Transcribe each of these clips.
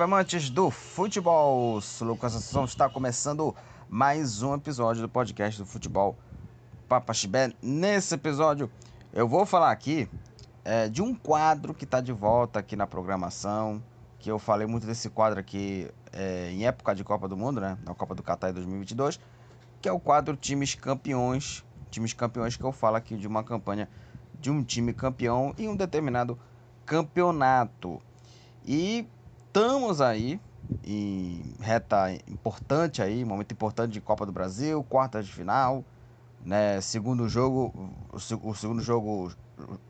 Salve amantes do futebol! Lucas Assunção está começando mais um episódio do podcast do futebol Papa Chibé. Nesse episódio eu vou falar aqui é, de um quadro que está de volta aqui na programação. Que eu falei muito desse quadro aqui é, em época de Copa do Mundo, né? Na Copa do Catar 2022, que é o quadro Times Campeões. Times Campeões que eu falo aqui de uma campanha de um time campeão em um determinado campeonato. E estamos aí em reta importante aí, momento importante de Copa do Brasil, quartas de final, né? Segundo jogo, o, segundo jogo,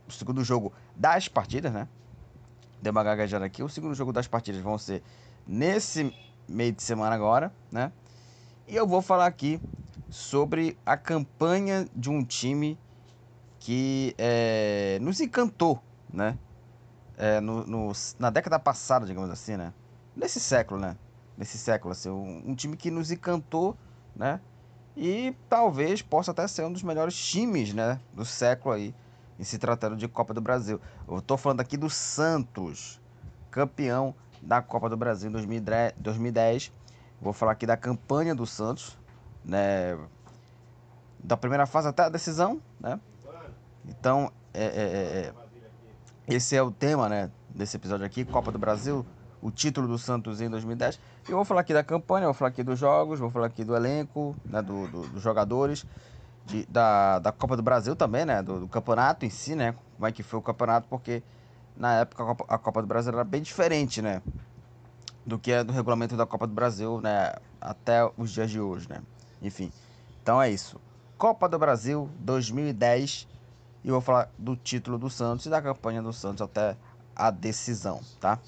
o segundo jogo das partidas, né? Deu uma gaguejada aqui. O segundo jogo das partidas vão ser nesse meio de semana agora, né? E eu vou falar aqui sobre a campanha de um time que é, nos encantou, né? É, no, no, na década passada, digamos assim, né? Nesse século, né? Nesse século, assim, um, um, time que nos encantou, né? E talvez possa até ser um dos melhores times, né? Do século aí, em se tratando de Copa do Brasil. Eu tô falando aqui do Santos, campeão da Copa do Brasil em 2010. Vou falar aqui da campanha do Santos, né? Da primeira fase até a decisão, né? Então, é, é, é, é esse é o tema, né, desse episódio aqui, Copa do Brasil, o título do Santos em 2010. Eu vou falar aqui da campanha, vou falar aqui dos jogos, vou falar aqui do elenco, né, do, do dos jogadores, de, da, da Copa do Brasil também, né, do, do, campeonato em si, né, como é que foi o campeonato, porque na época a Copa, a Copa do Brasil era bem diferente, né, do que é do regulamento da Copa do Brasil, né, até os dias de hoje, né. Enfim, então é isso. Copa do Brasil 2010 e vou falar do título do Santos e da campanha do Santos até a decisão, tá?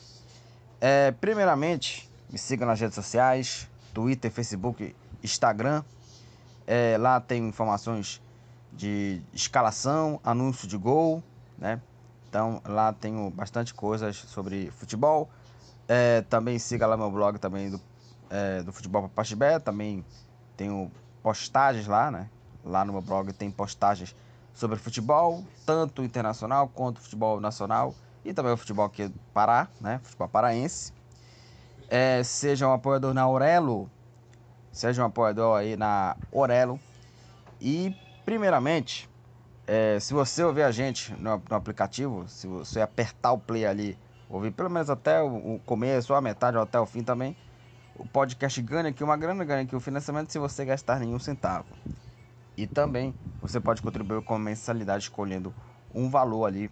É, primeiramente, me siga nas redes sociais, Twitter, Facebook, Instagram. É, lá tem informações de escalação, anúncio de gol, né? Então lá tenho bastante coisas sobre futebol. É, também siga lá meu blog também do, é, do Futebol Papachibé. Também tenho postagens lá, né? Lá no meu blog tem postagens sobre futebol, tanto internacional quanto futebol nacional e também o futebol aqui do Pará, né? Futebol paraense. É, seja um apoiador na Orelo, seja um apoiador aí na Orelo. E, primeiramente, é, se você ouvir a gente no, no, aplicativo, se você apertar o play ali, ouvir pelo menos até o, o começo, ou a metade, ou até o fim também, o podcast ganha aqui uma grana, ganha aqui o financiamento se você gastar nenhum centavo. E também você pode contribuir com mensalidade escolhendo um valor ali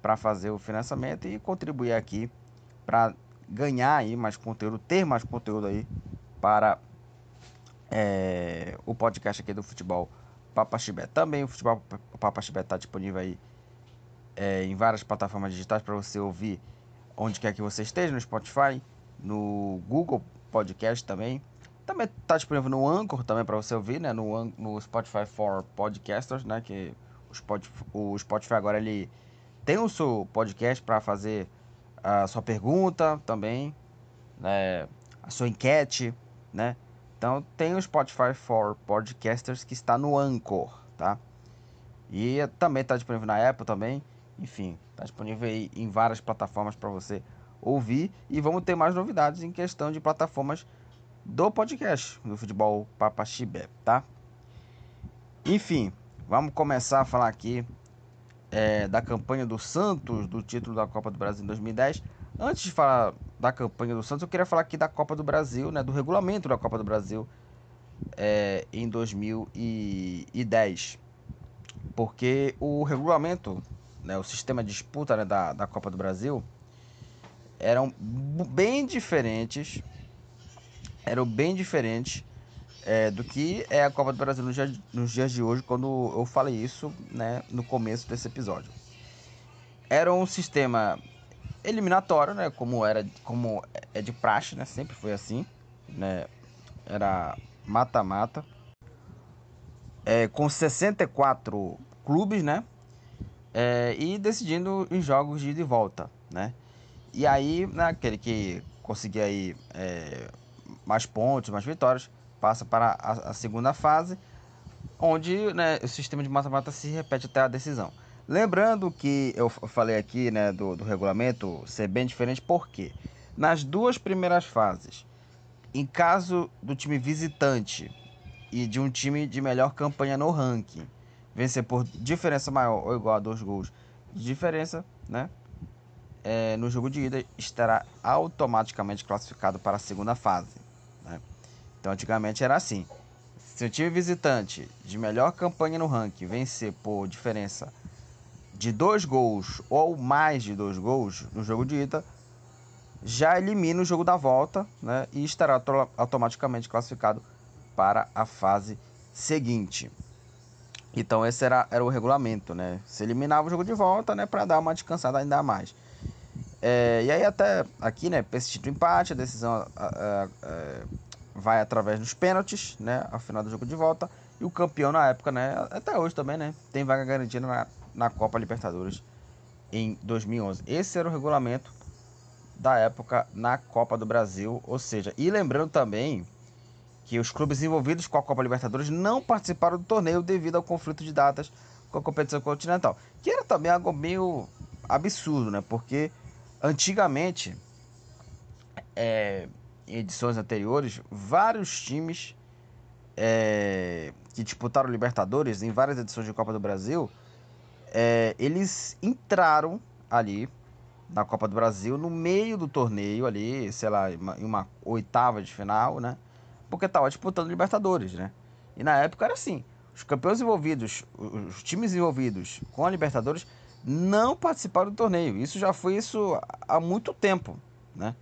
para fazer o financiamento e contribuir aqui para ganhar aí mais conteúdo, ter mais conteúdo aí para é, o podcast aqui do futebol Papa Chibé. Também o futebol Papa Chibé está disponível aí é, em várias plataformas digitais para você ouvir onde quer que você esteja, no Spotify, no Google Podcast também, também está disponível no Anchor também para você ouvir, né? No, no Spotify for Podcasters, né? Que o Spotify, o Spotify agora ele tem o seu podcast para fazer a sua pergunta também, né? A sua enquete, né? Então tem o Spotify for Podcasters que está no Anchor, tá? E também está disponível na Apple também. Enfim, está disponível aí em várias plataformas para você ouvir. E vamos ter mais novidades em questão de plataformas do podcast do Futebol Papaxibé, tá? Enfim, vamos começar a falar aqui é, da campanha do Santos, do título da Copa do Brasil em 2010. Antes de falar da campanha do Santos, eu queria falar aqui da Copa do Brasil, né, do regulamento da Copa do Brasil é, em 2010. Porque o regulamento, né, o sistema de disputa né, da, da Copa do Brasil eram bem diferentes eram bem diferentes é, do que é a Copa do Brasil nos dias, nos dias de hoje, quando eu falei isso né, no começo desse episódio. Era um sistema eliminatório, né, como era como é de praxe, né, sempre foi assim, né, era mata-mata, é, com 64 clubes, né, é, e decidindo em jogos de ida e volta, né, e aí, né, que conseguia aí é, mais pontos, mais vitórias, passa para a, a segunda fase, onde né, o sistema de mata-mata se repete até a decisão. Lembrando que eu falei aqui né, do, do regulamento ser bem diferente, por quê? nas duas primeiras fases, em caso do time visitante e de um time de melhor campanha no ranking, vencer por diferença maior ou igual a dois gols de diferença, né? É, no jogo de ida estará automaticamente classificado para a segunda fase. Então, antigamente era assim: se o time visitante de melhor campanha no ranking vencer por diferença de dois gols ou mais de dois gols no jogo de ida, já elimina o jogo da volta né, e estará automaticamente classificado para a fase seguinte. Então esse era, era o regulamento, né? Se eliminava o jogo de volta, né, para dar uma descansada ainda mais. É, e aí até aqui, né, persistir do empate, a decisão é, é, vai através dos pênaltis, né, ao final do jogo de volta. E o campeão na época, né, até hoje também, né, tem vaga garantida na, na Copa Libertadores em 2011. Esse era o regulamento da época na Copa do Brasil, ou seja, e lembrando também que os clubes envolvidos com a Copa Libertadores não participaram do torneio devido ao conflito de datas com a competição continental, que era também algo meio absurdo, né? Porque antigamente, é, edições anteriores, vários times é, que disputaram Libertadores em várias edições de Copa do Brasil, é, eles entraram ali na Copa do Brasil no meio do torneio ali, sei lá, em uma oitava de final, né? porque estava disputando Libertadores, né? E na época era assim: os campeões envolvidos, os times envolvidos com a Libertadores não participaram do torneio. Isso já foi isso há muito tempo, né?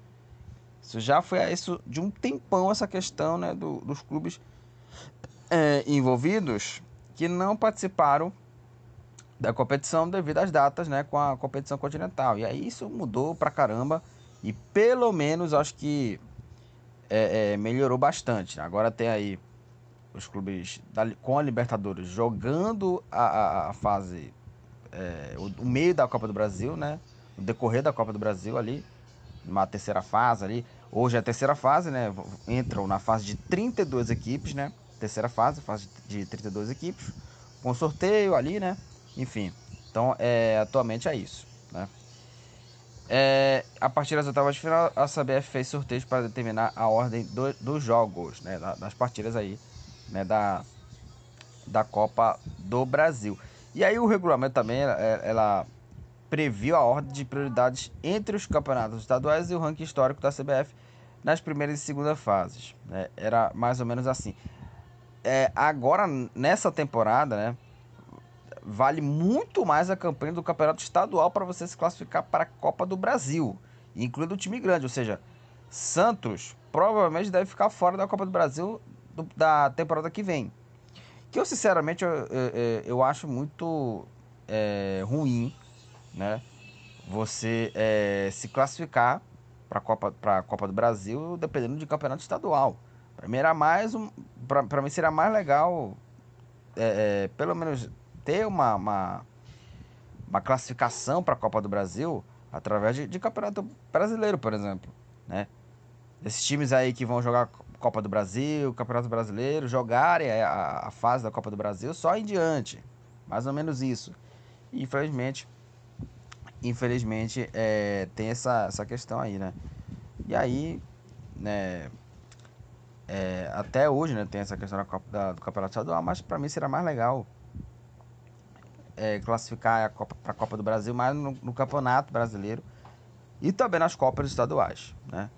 Isso já foi isso de um tempão essa questão, né, do, dos clubes é, envolvidos que não participaram da competição devido às datas, né, com a competição continental. E aí isso mudou pra caramba e pelo menos acho que é, é, melhorou bastante. Agora tem aí os clubes da, com a Libertadores jogando a, a, a fase, é, o, o, meio da Copa do Brasil, né? O decorrer da Copa do Brasil ali, uma terceira fase ali. Hoje é a terceira fase, né? Entram na fase de 32 equipes, né? Terceira fase, fase de 32 equipes, com sorteio ali, né? Enfim, então é, atualmente é isso, né? É, a partir das oitavas de final, a CBF fez sorteios para determinar a ordem do, dos jogos, né, das partidas aí, né, da, da Copa do Brasil. E aí o regulamento também, ela, ela previu a ordem de prioridades entre os campeonatos estaduais e o ranking histórico da CBF nas primeiras e segundas fases. Né? Era mais ou menos assim. É, agora, nessa temporada, né, vale muito mais a campanha do campeonato estadual para você se classificar para a Copa do Brasil, incluindo o time grande, ou seja, Santos provavelmente deve ficar fora da Copa do Brasil do, da temporada que vem. Que eu sinceramente eu, eu, eu acho muito é, ruim, né? Você é, se classificar para a Copa, Copa do Brasil dependendo de campeonato estadual. Para mim mais um, para mim seria mais legal, é, é, pelo menos ter uma, uma, uma classificação para a Copa do Brasil através de, de, campeonato brasileiro, por exemplo, né? Esses times aí que vão jogar Copa do Brasil, Campeonato Brasileiro, jogarem a, a fase da Copa do Brasil só em diante, mais ou menos isso. E, infelizmente, infelizmente é, tem essa, essa questão aí, né? E aí, né? É, até hoje, né, tem essa questão da, da, do campeonato estadual, mas para mim será mais legal é, classificar para a Copa do Brasil, mas no, no, Campeonato Brasileiro e também nas Copas estaduais, né?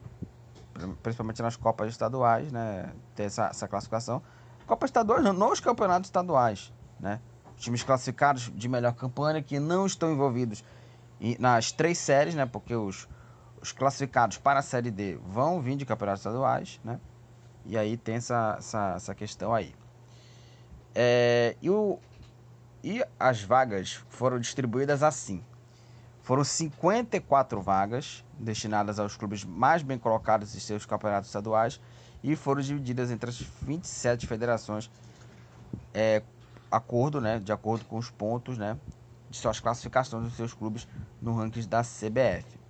Principalmente nas Copas estaduais, né? Ter essa, essa classificação. Copas estaduais não, nos campeonatos estaduais, né? Times classificados de melhor campanha que não estão envolvidos nas três séries, né? Porque os, os classificados para a Série D vão vir de campeonatos estaduais, né? E aí tem essa, essa, essa questão aí. É, e o, e as vagas foram distribuídas assim. Foram 54 vagas destinadas aos clubes mais bem colocados em seus campeonatos estaduais e foram divididas entre as 27 federações é, acordo, né, de acordo com os pontos né, de suas classificações dos seus clubes no ranking da CBF.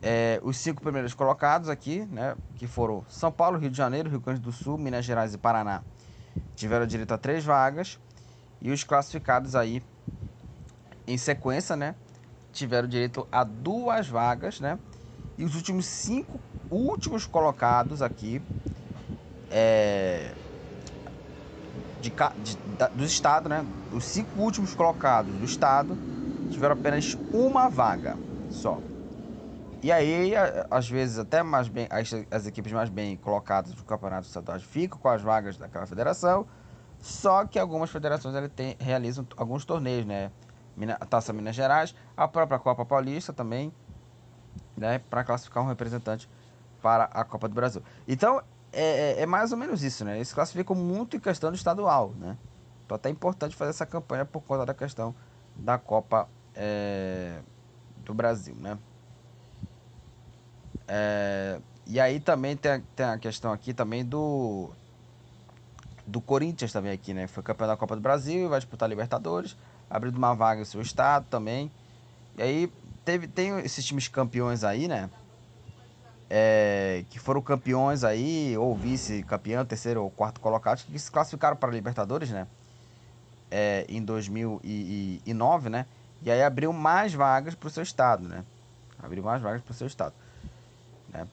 É, os cinco primeiros colocados aqui, né, que foram São Paulo, Rio de Janeiro, Rio Grande do Sul, Minas Gerais e Paraná, tiveram direito a três vagas. E os classificados aí em sequência, né, tiveram direito a duas vagas, né? E os últimos cinco últimos colocados aqui é, de, de, da, do estado, né? Os cinco últimos colocados do estado tiveram apenas uma vaga só. E aí, às vezes, até mais bem, as, as equipes mais bem colocadas do campeonato estadual ficam com as vagas daquela federação. Só que algumas federações ele tem, realizam alguns torneios, né? A Taça Minas Gerais, a própria Copa Paulista também, né? Para classificar um representante para a Copa do Brasil. Então, é, é, é, mais ou menos isso, né? Eles classificam muito em questão do estadual, né? Então, até é importante fazer essa campanha por conta da questão da Copa é, do Brasil, né? É, e aí também tem a, tem a questão aqui também do do Corinthians também aqui, né? Foi campeão da Copa do Brasil, vai disputar Libertadores, abrindo uma vaga no seu estado também. E aí teve tem esses times campeões aí, né? É, que foram campeões aí, ou vice-campeão, terceiro ou quarto colocado, que se classificaram para a Libertadores, né? É, em 2009, né? E aí abriu mais vagas para o seu estado, né? Abriu mais vagas para o seu estado. Né?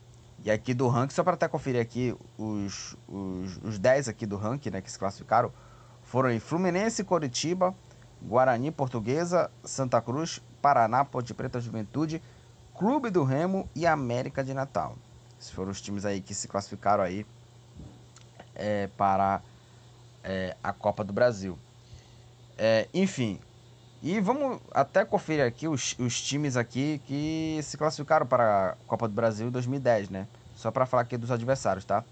E aqui do ranking, só para até conferir aqui, os, os, os 10 aqui do ranking, né, que se classificaram, foram Fluminense, Coritiba, Guarani, Portuguesa, Santa Cruz, Paraná, Ponte Preta, Juventude, Clube do Remo e América de Natal. Esses foram os times aí que se classificaram aí é, para é, a Copa do Brasil. É, enfim, e vamos até conferir aqui os, os times aqui que se classificaram para a Copa do Brasil em 2010, né? Só para falar aqui dos adversários, tá?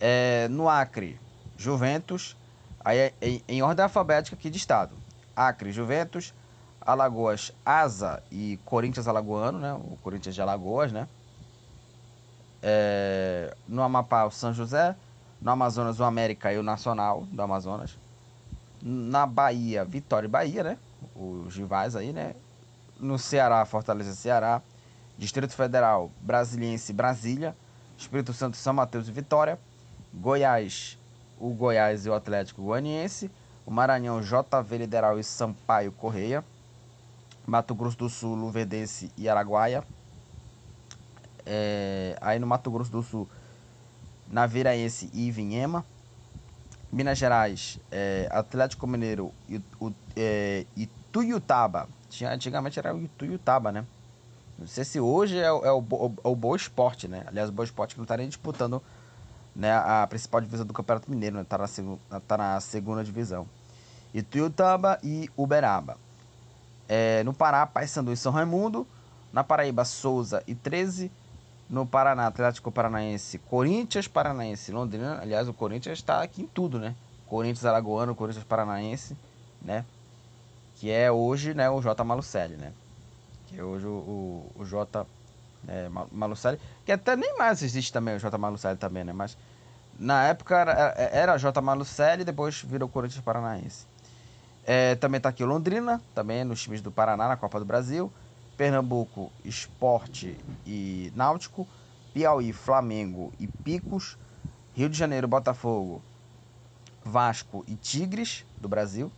É, no Acre, Juventus, aí é, em ordem alfabética aqui de estado. Acre, Juventus, Alagoas, Asa e Corinthians Alagoano, né? O Corinthians de Alagoas, né? É, no Amapá, o São José. No Amazonas, o América e o Nacional do Amazonas. Na Bahia, Vitória e Bahia, né? Os rivais aí, né? No Ceará, Fortaleza Ceará. Distrito Federal, Brasiliense Brasília. Espírito Santo, São Mateus e Vitória. Goiás, o Goiás e o Atlético Goianiense. O Maranhão, JV Lideral e Sampaio Correia. Mato Grosso do Sul, Luverdense e Araguaia. É, aí no Mato Grosso do Sul, Naviraense e Vinhema. Minas Gerais, é, Atlético Mineiro e, é, Ituiutaba. Tinha, antigamente era o Ituiutaba, né? Não sei se hoje é, o, é o, o, o Boa Esporte, né? Aliás, o Boa Esporte que não está nem disputando né, a principal divisão do Campeonato Mineiro, né? Tá na, tá na segunda divisão. Ituiutaba e Uberaba. É, no Pará, Paysandu e São Raimundo. Na Paraíba, Souza e 13. No Paraná, Atlético Paranaense, Corinthians Paranaense, Londrina. Aliás, o Corinthians está aqui em tudo, né? Corinthians Alagoano, Corinthians Paranaense, né? Que é hoje né, o J. Malucelli, né? Que é hoje o, o, o J. É, Malucelli. Que até nem mais existe também o J. Malucelli também, né? Mas na época era, era J. Malucelli depois virou Corinthians Paranaense. É, também está aqui o Londrina, também nos times do Paraná na Copa do Brasil. Pernambuco, Esporte e Náutico, Piauí, Flamengo e Picos, Rio de Janeiro, Botafogo, Vasco e Tigres do Brasil.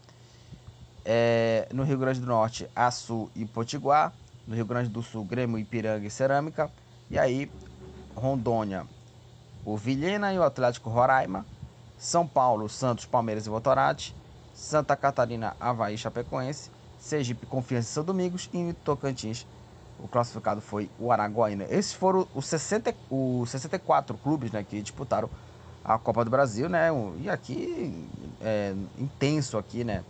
É, no Rio Grande do Norte, Açu e Potiguar. No Rio Grande do Sul, Grêmio, Ipiranga e Cerâmica. E aí, Rondônia, o Vilhena e o Atlético Roraima. São Paulo, Santos, Palmeiras e Votorati. Santa Catarina, Havaí Chapecoense. Sergipe, Confiança e São Domingos e Tocantins. O classificado foi o Araguaína. Esses foram os, 60, os 64 clubes né, que disputaram a Copa do Brasil, né? E aqui é intenso aqui, né?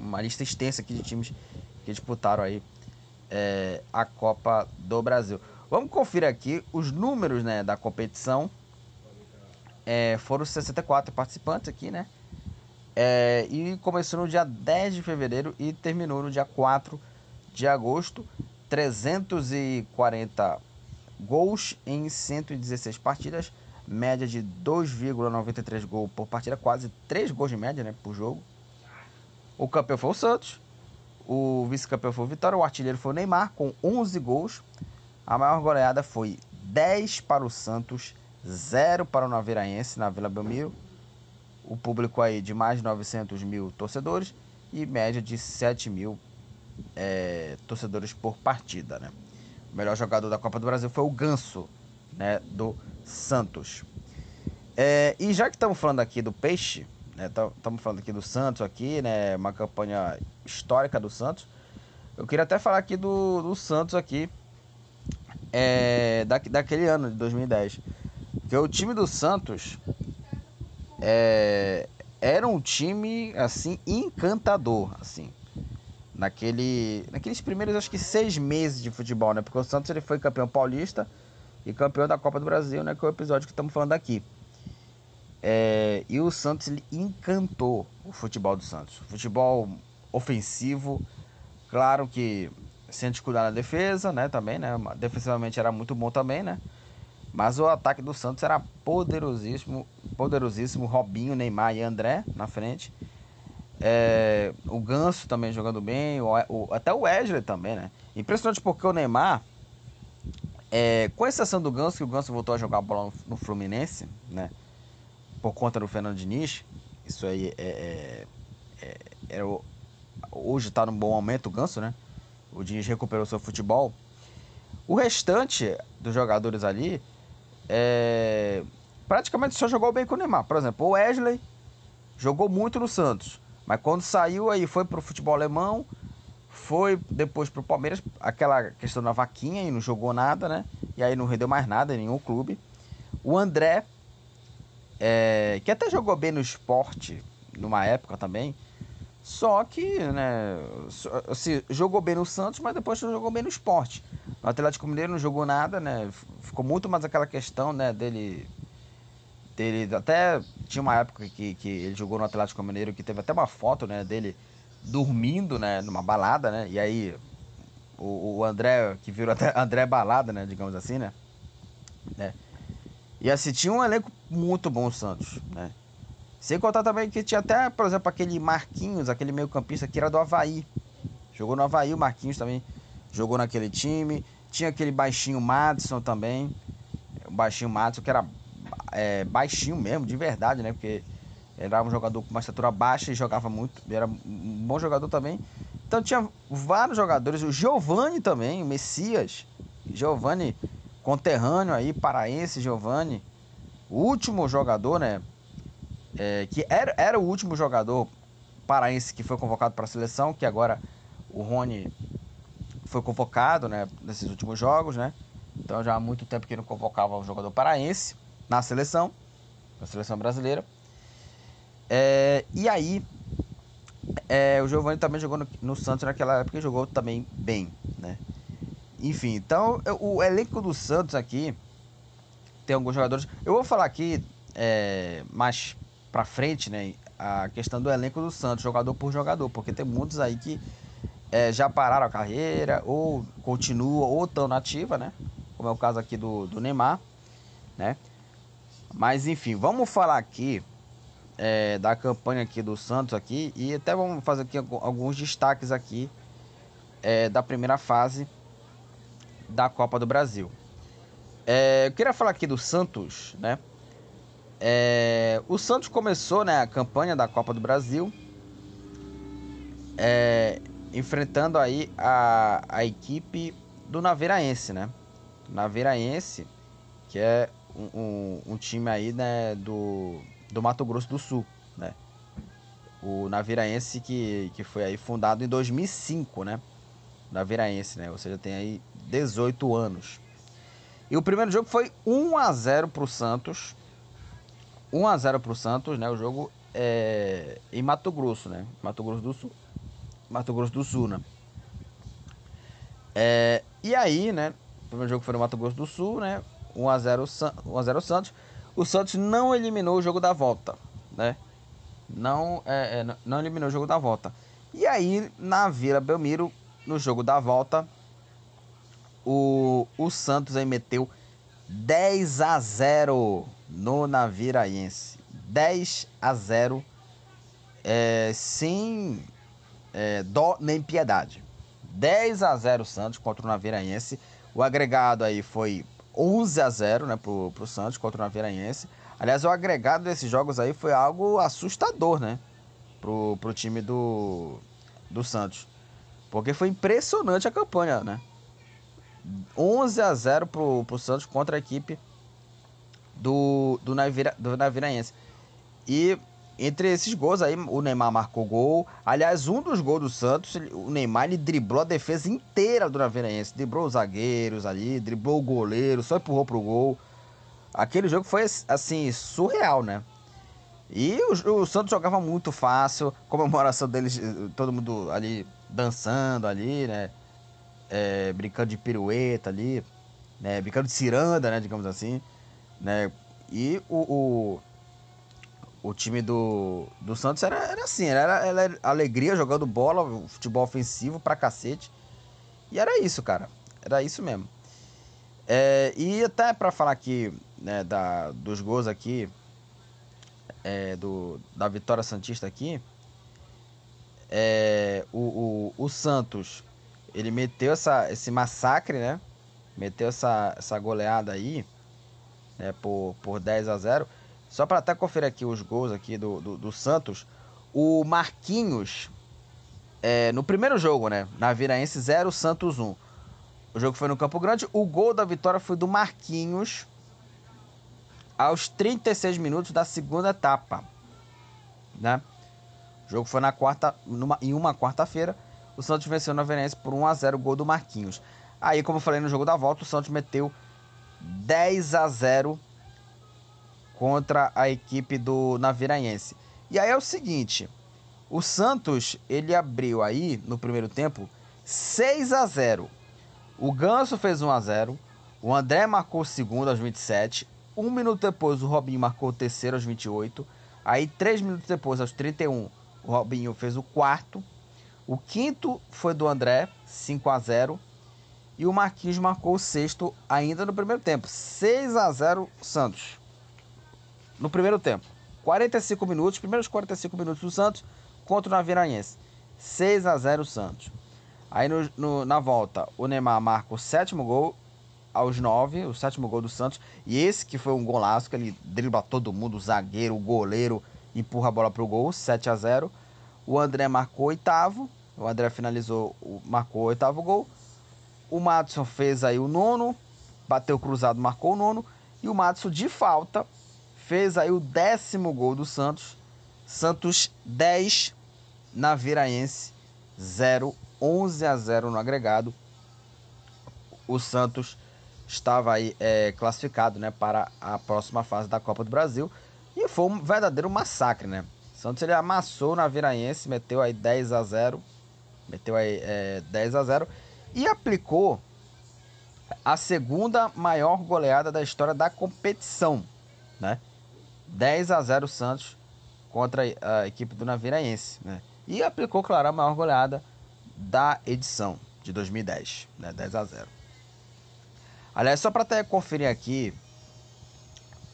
Uma lista extensa aqui de times que disputaram aí é, a Copa do Brasil. Vamos conferir aqui os números né, da competição. É, foram 64 participantes aqui, né? É, e começou no dia 10 de fevereiro e terminou no dia 4 de agosto. 340 gols em 116 partidas, média de 2,93 gols por partida, quase 3 gols de média né, por jogo. O campeão foi o Santos, o vice-campeão foi o Vitória, o artilheiro foi o Neymar, com 11 gols. A maior goleada foi 10 para o Santos, 0 para o Naveiraense na Vila Belmiro o público aí de mais de 900 mil torcedores e média de 7 mil é, torcedores por partida, né? o melhor jogador da Copa do Brasil foi o Ganso, né, do Santos. É, e já que estamos falando aqui do Peixe, estamos né, falando aqui do Santos aqui, né, uma campanha histórica do Santos, eu queria até falar aqui do, do Santos aqui, é, da, daquele ano de 2010. Que o time do Santos é, era um time assim encantador, assim. Naquele, naqueles primeiros acho que seis meses de futebol, né? Porque o Santos ele foi campeão paulista e campeão da Copa do Brasil, né? Que é o episódio que estamos falando aqui. É, e o Santos ele encantou o futebol do Santos. Futebol ofensivo, claro que sem descuidar na defesa, né? Também, né? Defensivamente era muito bom também, né? Mas o ataque do Santos era poderosíssimo, poderosíssimo. Robinho, Neymar e André na frente. É, o Ganso também jogando bem, o, o, até o Wesley também, né? Impressionante porque o Neymar, é, com exceção do Ganso, que o Ganso voltou a jogar bola no, no Fluminense, né? Por conta do Fernando Diniz, isso aí é, é, é, é hoje está num bom momento o Ganso, né? O Diniz recuperou seu futebol. O restante dos jogadores ali é, praticamente só jogou bem com o Neymar. Por exemplo, o Wesley jogou muito no Santos, mas quando saiu aí foi pro futebol alemão, foi depois pro Palmeiras, aquela questão da vaquinha e não jogou nada, né? E aí não rendeu mais nada em nenhum clube. O André, é, que até jogou bem no esporte numa época também, só que, né, assim, jogou bem no Santos, mas depois não jogou bem no esporte. No Atlético Mineiro não jogou nada, né? Ficou muito mais aquela questão, né, dele. dele até tinha uma época que, que ele jogou no Atlético Mineiro que teve até uma foto, né, dele dormindo, né, numa balada, né? E aí o, o André, que virou até André Balada, né, digamos assim, né? né? E assim, tinha um elenco muito bom o Santos, né? Sem contar também que tinha até, por exemplo, aquele Marquinhos, aquele meio campista que era do Havaí. Jogou no Havaí, o Marquinhos também jogou naquele time. Tinha aquele baixinho Madison também. O baixinho Madison, que era é, baixinho mesmo, de verdade, né? Porque era um jogador com uma estatura baixa e jogava muito. Era um bom jogador também. Então tinha vários jogadores. O Giovani também, o Messias. Giovani, conterrâneo aí, paraense Giovani. O último jogador, né? é, que era, era o último jogador paraense que foi convocado para a seleção, que agora o Rony foi convocado né, nesses últimos jogos, né? Então já há muito tempo que não convocava um jogador paraense na seleção, na seleção brasileira. É, e aí, é, o Giovanni também jogou no, no, Santos naquela época e jogou também bem, né? Enfim, então o elenco do Santos aqui tem alguns jogadores. Eu vou falar aqui é, mais para frente, né? A questão do elenco do Santos, jogador por jogador, porque tem muitos aí que é, já pararam a carreira, ou continuam, ou estão na ativa, né? Como é o caso aqui do, do Neymar, né? Mas enfim, vamos falar aqui é, da campanha aqui do Santos aqui e até vamos fazer aqui alguns destaques aqui é, da primeira fase da Copa do Brasil. É, eu queria falar aqui do Santos, né? É, o Santos começou né, a campanha da Copa do Brasil é, enfrentando aí a, a equipe do Naveiraense, né? Naveiraense, que é um, um, um, time aí né, do, do Mato Grosso do Sul, né? O Naveiraense que, que foi aí fundado em 2005, né? Naveiraense, né? Ou seja, tem aí 18 anos. E o primeiro jogo foi 1 a 0 para o Santos 1 a 0 pro Santos, né? O jogo é em Mato Grosso, né? Mato Grosso do Sul. Mato Grosso do Sul, né? É, e aí, né? O primeiro jogo foi no Mato Grosso do Sul, né? 1 a 0 1 a 0 Santos. O Santos não eliminou o jogo da volta, né? Não, é, é, não eliminou o jogo da volta. E aí, na Vila Belmiro, no jogo da volta, o, o Santos aí meteu 10 a 0 no Naviraense. 10 a 0 é, sem é, dó nem piedade. 10 a 0 Santos contra o Naviraense. O agregado aí foi 11 a 0 né, pro, pro Santos contra o Naviraense. Aliás, o agregado desses jogos aí foi algo assustador, né? Pro, pro time do, do Santos. Porque foi impressionante a campanha, né? 11 a 0 pro, pro Santos contra a equipe do, do, Navira, do Naviraense. E entre esses gols aí, o Neymar marcou gol. Aliás, um dos gols do Santos, o Neymar ele driblou a defesa inteira do Naviraense. Driblou os zagueiros ali, driblou o goleiro, só empurrou pro gol. Aquele jogo foi, assim, surreal, né? E o, o Santos jogava muito fácil, comemoração deles, todo mundo ali dançando ali, né? É, brincando de pirueta ali, né? Brincando de ciranda, né? Digamos assim, né? E o, o, o time do, do Santos era, era assim, era, era alegria jogando bola, futebol ofensivo pra cacete. E era isso, cara. Era isso mesmo. É, e até para falar aqui né, da, dos gols aqui, é, do, da vitória Santista aqui, é, o, o, o, Santos, ele meteu essa, esse massacre, né? Meteu essa, essa goleada aí, né, por, por 10 a 0 Só para até conferir aqui os gols aqui do, do, do Santos, o Marquinhos, é, no primeiro jogo, né? Na Viraense 0, Santos 1. O jogo foi no Campo Grande. O gol da vitória foi do Marquinhos aos 36 minutos da segunda etapa. Né? O jogo foi na quarta, numa, em uma quarta-feira. O Santos venceu na Verense por 1 a 0 gol do Marquinhos. Aí, como eu falei no jogo da volta, o Santos meteu 10 a 0 contra a equipe do Naviraense. E aí é o seguinte, o Santos, ele abriu aí no primeiro tempo 6 a 0. O Ganso fez 1 a 0, o André marcou o segundo aos 27, um minuto depois, o Robinho marcou o terceiro aos 28. Aí, três minutos depois, aos 31, o Robinho fez o quarto. O quinto foi do André, 5 a 0 E o Marquinhos marcou o sexto ainda no primeiro tempo. 6 a 0 Santos. No primeiro tempo. 45 minutos, primeiros 45 minutos do Santos contra o Naviraense. 6 a 0 Santos. Aí no, no, na volta, o Neymar marca o sétimo gol aos 9, o sétimo gol do Santos. E esse que foi um golaço, que ele dribla todo mundo, o zagueiro, o goleiro, empurra a bola para o gol, 7 a 0 O André marcou oitavo, o André finalizou, marcou o oitavo gol. O Matson fez aí o nono, bateu cruzado, marcou o nono. E o Matson, de falta, fez aí o décimo gol do Santos. Santos 10, na Viraense 0, 11 a 0 no agregado. O Santos estava aí é, classificado né, para a próxima fase da Copa do Brasil. E foi um verdadeiro massacre, né? Santos ele amassou na Viraense, meteu aí 10 a 0 meteu aí é, 10 a 0 e aplicou a segunda maior goleada da história da competição, né? 10 a 0 Santos contra a equipe do Naviraense, né? E aplicou, claro, a maior goleada da edição de 2010, né? 10 a 0. Aliás, só para até conferir aqui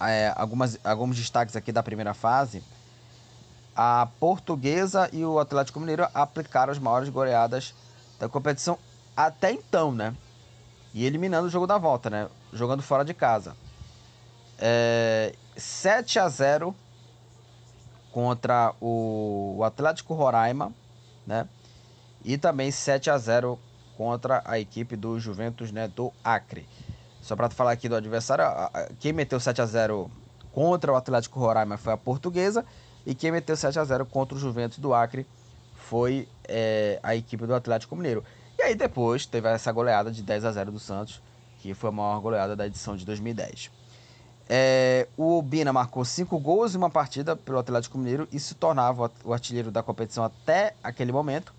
é, algumas, alguns destaques aqui da primeira fase. A Portuguesa e o Atlético Mineiro aplicaram as maiores goleadas da competição até então, né? E eliminando o jogo da volta, né? Jogando fora de casa. É, 7 a 0 contra o, Atlético Roraima, né? E também 7 a 0 contra a equipe do Juventus, né, do Acre. Só para falar aqui do adversário, quem meteu 7 a 0 contra o Atlético Roraima foi a Portuguesa e quem meteu 7 a 0 contra o Juventus do Acre foi é, a equipe do Atlético Mineiro. E aí depois teve essa goleada de 10 a 0 do Santos, que foi a maior goleada da edição de 2010. É, o Bina marcou 5 gols em uma partida pelo Atlético Mineiro e se tornava o artilheiro da competição até aquele momento.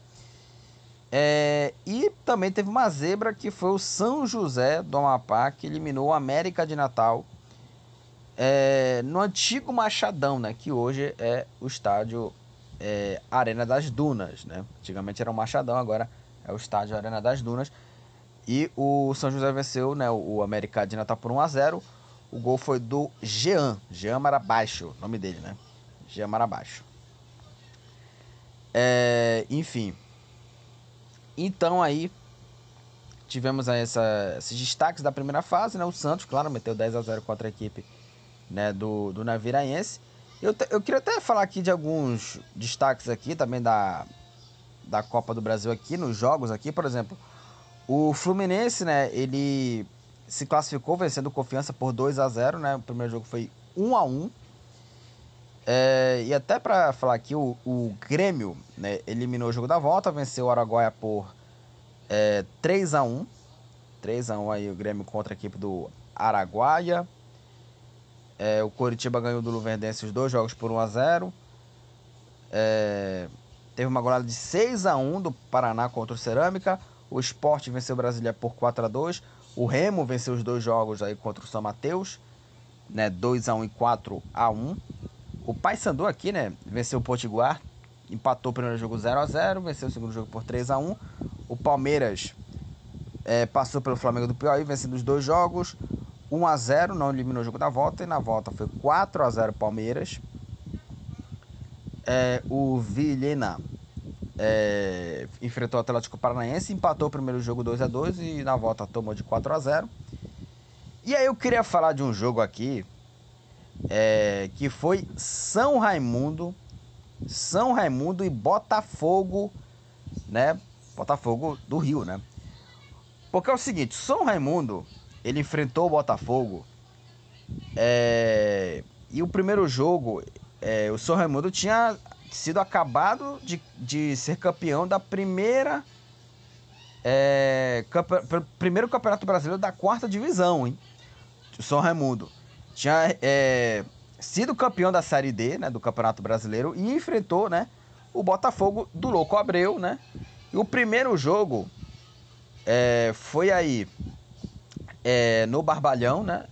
É, e também teve uma zebra que foi o São José do Amapá, que eliminou o América de Natal é, no antigo Machadão, né? Que hoje é o estádio é, Arena das Dunas, né? Antigamente era o Machadão, agora é o estádio Arena das Dunas. E o São José venceu né, o América de Natal por 1 a 0 O gol foi do Jean, Jean Marabaixo, nome dele, né? Jean Marabaixo. É, enfim, então aí tivemos aí essa, esses destaques da primeira fase, né? O Santos, claro, meteu 10 a 0 contra a equipe né, do, do Naviraense. Eu, eu queria até falar aqui de alguns destaques aqui também da, da Copa do Brasil aqui, nos jogos aqui, por exemplo, O Fluminense, né, ele se classificou vencendo Confiança por 2 a 0 né? O primeiro jogo foi 1 a 1 é, E até para falar aqui, o, o Grêmio né, eliminou o jogo da volta, venceu o Araguaia por é, 3 a 1 3 a 1 aí o Grêmio contra a equipe do Araguaia. É, o Coritiba ganhou do Luverdense os dois jogos por 1 a 0 é, Teve uma goleada de 6 a 1 do Paraná contra o Cerâmica. O Sport venceu o Brasília por 4 a 2 O Remo venceu os dois jogos aí contra o São Mateus, né? 2 a 1 e 4 a 1 O Paysandu aqui, né? Venceu o Potiguar, empatou o primeiro jogo 0 a 0 venceu o segundo jogo por 3 a 1 O Palmeiras é, passou pelo Flamengo do Piauí, vencendo os dois jogos. 1 a 0 não eliminou o jogo da volta. E na volta foi 4 a 0 Palmeiras. É, o Vilhena é, enfrentou o Atlético Paranaense, empatou o primeiro jogo 2 a 2 e na volta tomou de 4 a 0 E aí eu queria falar de um jogo aqui é, que foi São Raimundo, São Raimundo e Botafogo, né? Botafogo do Rio, né? Porque é o seguinte, São Raimundo, ele enfrentou o Botafogo é, e o primeiro jogo, é, o São Raimundo tinha sido acabado de, de ser campeão da primeira é, campe, primeiro campeonato brasileiro da quarta divisão, hein? São Raimundo tinha é, sido campeão da Série D, né, do Campeonato Brasileiro e enfrentou, né, o Botafogo do Louco Abreu, né? E o primeiro jogo é, foi aí é, no Barbalhão, né?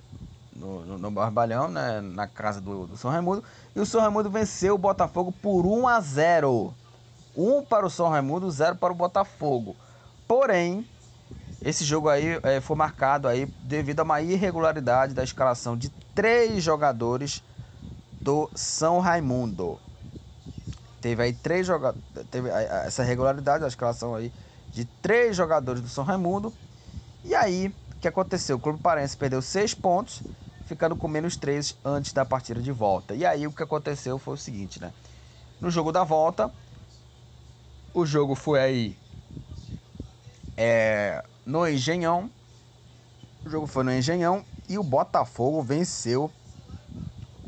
No, Barbalhão, né? na casa do, do São Raimundo. E o São Raimundo venceu o Botafogo por 1 a 0. 1 para o São Raimundo, 0 para o Botafogo. Porém, esse jogo aí é, foi marcado aí devido a uma irregularidade da escalação de três jogadores do São Raimundo. Teve aí três jogadores. Teve essa irregularidade da escalação aí de três jogadores do São Raimundo. E aí, o que aconteceu? O Clube Parense perdeu seis pontos, ficando com menos três antes da partida de volta. E aí, o que aconteceu foi o seguinte, né? No jogo da volta, o jogo foi aí é, no Engenhão. O jogo foi no Engenhão e o Botafogo venceu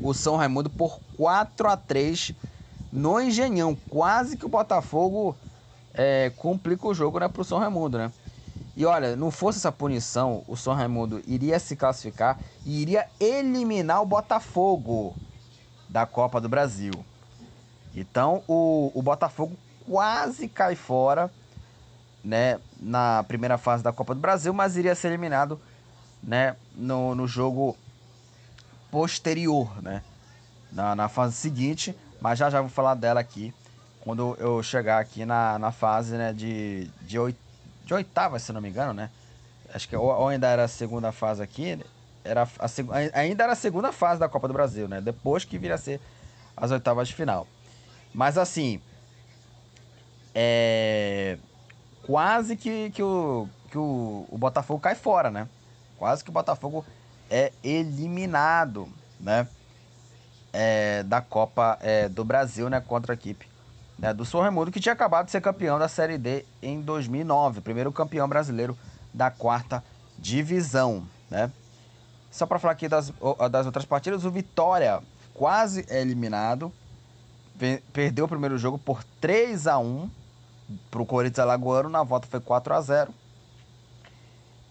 o São Raimundo por 4 a 3 no Engenhão. Quase que o Botafogo é, complica o jogo né, para o São Raimundo, né? E olha, não fosse essa punição, o São Raimundo iria se classificar e iria eliminar o Botafogo da Copa do Brasil. Então o, o Botafogo quase cai fora né, na primeira fase da Copa do Brasil, mas iria ser eliminado né, no, no jogo posterior, né, na, na fase seguinte. Mas já já vou falar dela aqui quando eu chegar aqui na, na fase né, de, de, oit, de oitava, se não me engano, né? Acho que ou, ou ainda era a segunda fase aqui, era a, ainda era a segunda fase da Copa do Brasil, né? Depois que viria a ser as oitavas de final. Mas assim, é, quase que, que, o, que o, o Botafogo cai fora, né? Quase que o Botafogo é eliminado, né? É, da Copa é, do Brasil, né? Contra a equipe né, do São Raimundo, que tinha acabado de ser campeão da Série D em 2009, primeiro campeão brasileiro da quarta divisão. Né? Só para falar aqui das, das outras partidas, o Vitória quase eliminado, perdeu o primeiro jogo por 3 a 1 para o Corinthians Alagoano, na volta foi 4 a 0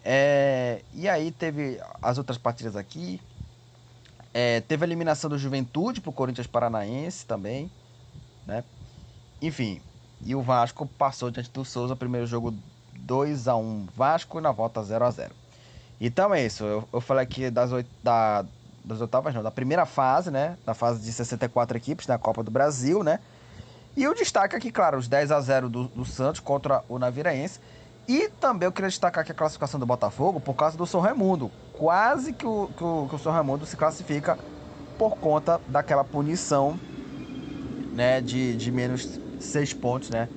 é, e aí teve as outras partidas aqui. É, teve a eliminação do Juventude para o Corinthians Paranaense também. Né? Enfim, e o Vasco passou diante do Souza, primeiro jogo 2 a 1 Vasco na volta 0 a 0 Então é isso, eu, eu falei aqui das, oit da, das oitavas, não, da primeira fase, né? Da fase de 64 equipes da Copa do Brasil, né? E o destaque aqui, claro, os 10 a 0 do, do Santos contra o Naviraense. E também eu queria destacar aqui a classificação do Botafogo por causa do São Raimundo. Quase que o, que o, que o São Raimundo se classifica por conta daquela punição né, de, de menos seis pontos, né?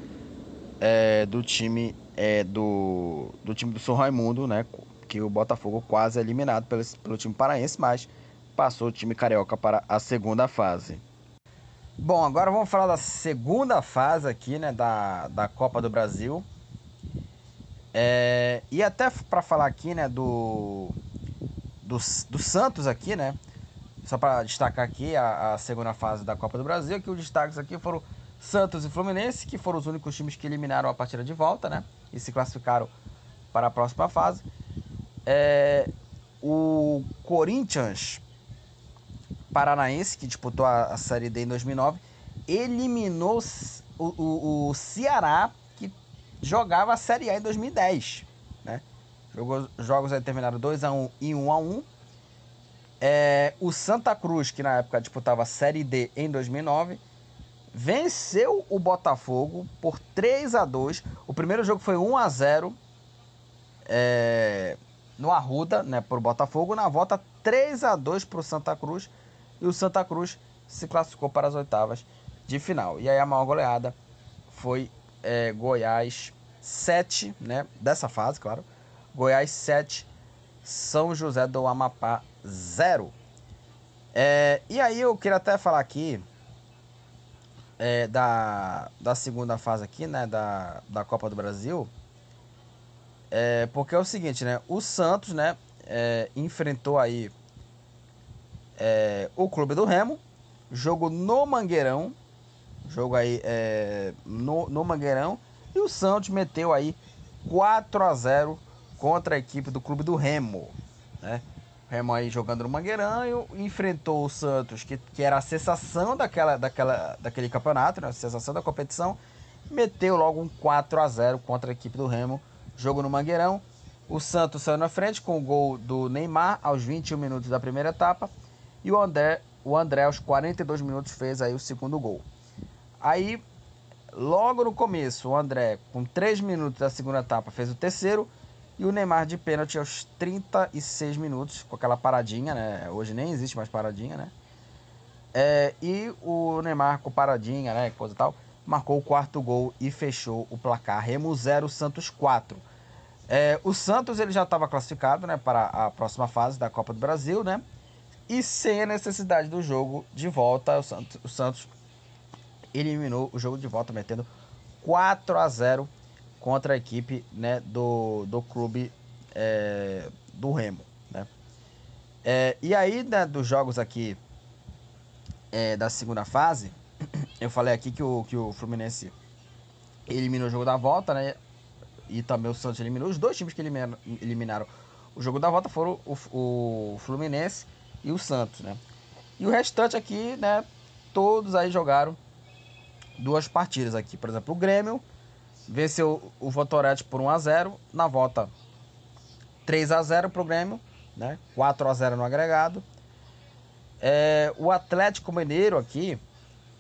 É, do time é, do, do time do São Raimundo, né? Que o Botafogo quase eliminado pelo, pelo time paraense, mas passou o time carioca para a segunda fase. Bom, agora vamos falar da segunda fase aqui, né? Da, da Copa do Brasil. É, e até para falar aqui, né, do, do, do Santos aqui, né? Só para destacar aqui a, a, segunda fase da Copa do Brasil, que os destaques aqui foram Santos e Fluminense, que foram os únicos times que eliminaram a partida de volta, né? E se classificaram para a próxima fase. É, o Corinthians Paranaense, que disputou a, a Série D em 2009, eliminou o, o, o, Ceará, que jogava a Série A em 2010. Né? Jogou, jogos aí terminaram 2x1 e 1x1. É, o Santa Cruz, que na época disputava a Série D em 2009, venceu o Botafogo por 3 a 2 O primeiro jogo foi 1 a 0 é, no Arruda, né, por Botafogo. Na volta, 3 a 2 para o Santa Cruz. E o Santa Cruz se classificou para as oitavas de final. E aí a maior goleada foi é, Goiás 7, né, dessa fase, claro. Goiás 7, São José do Amapá 0. É, e aí eu queria até falar aqui é, da, da segunda fase aqui, né, da, da Copa do Brasil. É, porque é o seguinte, né? O Santos, né? É, enfrentou aí é, o Clube do Remo. Jogo no Mangueirão. Jogo aí é, no, no Mangueirão. E o Santos meteu aí 4 a 0 contra a equipe do Clube do Remo. Né? Remo aí jogando no Mangueirão enfrentou o Santos, que, que era a sensação daquela, daquela, daquele campeonato, né? a sensação da competição. Meteu logo um 4 a 0 contra a equipe do Remo Jogo no Mangueirão. O Santos saiu na frente com o gol do Neymar aos 21 minutos da primeira etapa. E o André, o André aos 42 minutos fez aí o segundo gol. Aí, logo no começo, o André, com 3 minutos da segunda etapa, fez o terceiro. E o Neymar de pênalti aos 36 minutos, com aquela paradinha, né? Hoje nem existe mais paradinha, né? É, e o Neymar com paradinha, né? Coisa tal, marcou o quarto gol e fechou o placar. Remo 0, Santos 4. É, o Santos ele já estava classificado né, para a próxima fase da Copa do Brasil, né? E sem a necessidade do jogo de volta, o Santos, o Santos eliminou o jogo de volta, metendo 4 a 0 contra a equipe né, do, do clube é, do Remo. Né? É, e aí, né, dos jogos aqui é, da segunda fase, eu falei aqui que o, que o Fluminense eliminou o jogo da volta, né? e também o Santos eliminou. Os dois times que eliminaram, eliminaram o jogo da volta foram o, o, Fluminense e o Santos, né? E o restante aqui, né? Todos aí jogaram duas partidas aqui. Por exemplo, o Grêmio venceu o Votorete por 1 a 0 na volta 3 a 0 pro Grêmio, né? 4 a 0 no agregado. É, o Atlético Mineiro aqui,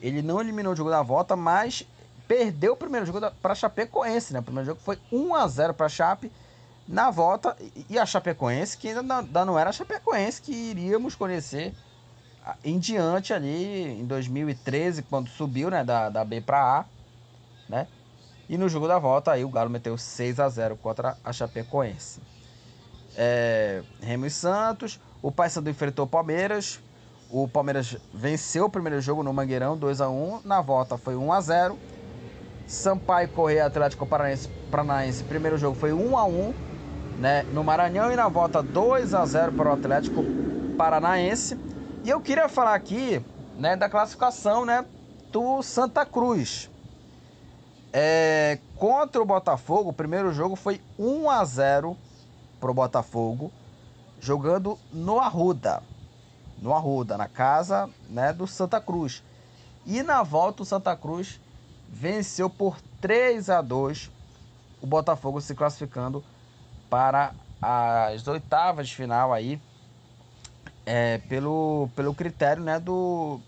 ele não eliminou o jogo da volta, mas perdeu o primeiro jogo para Chapecoense, né? O primeiro jogo foi 1 a 0 para Chape na volta e a Chapecoense, que ainda não era a Chapecoense que iríamos conhecer em diante ali em 2013, quando subiu, né, da, da B para A? E no jogo da volta aí o Galo meteu 6 a 0 contra a Chapecoense. É, Remo e Santos, o Paysandu enfrentou o Palmeiras. O Palmeiras venceu o primeiro jogo no Mangueirão, 2 a 1 Na volta foi 1 a 0 Sampaio Correia Atlético Paranaense, Paranaense. Primeiro jogo foi 1 a 1 né, no Maranhão e na volta 2 a 0 para o Atlético Paranaense. E eu queria falar aqui, né, da classificação, né, do Santa Cruz. É, contra o Botafogo, o primeiro jogo foi 1 a 0 para o Botafogo, jogando no Arruda. No Arruda, na casa, né, do Santa Cruz. E na volta o Santa Cruz venceu por 3 a 2 o Botafogo se classificando para as oitavas de final aí é, pelo, pelo critério né, do,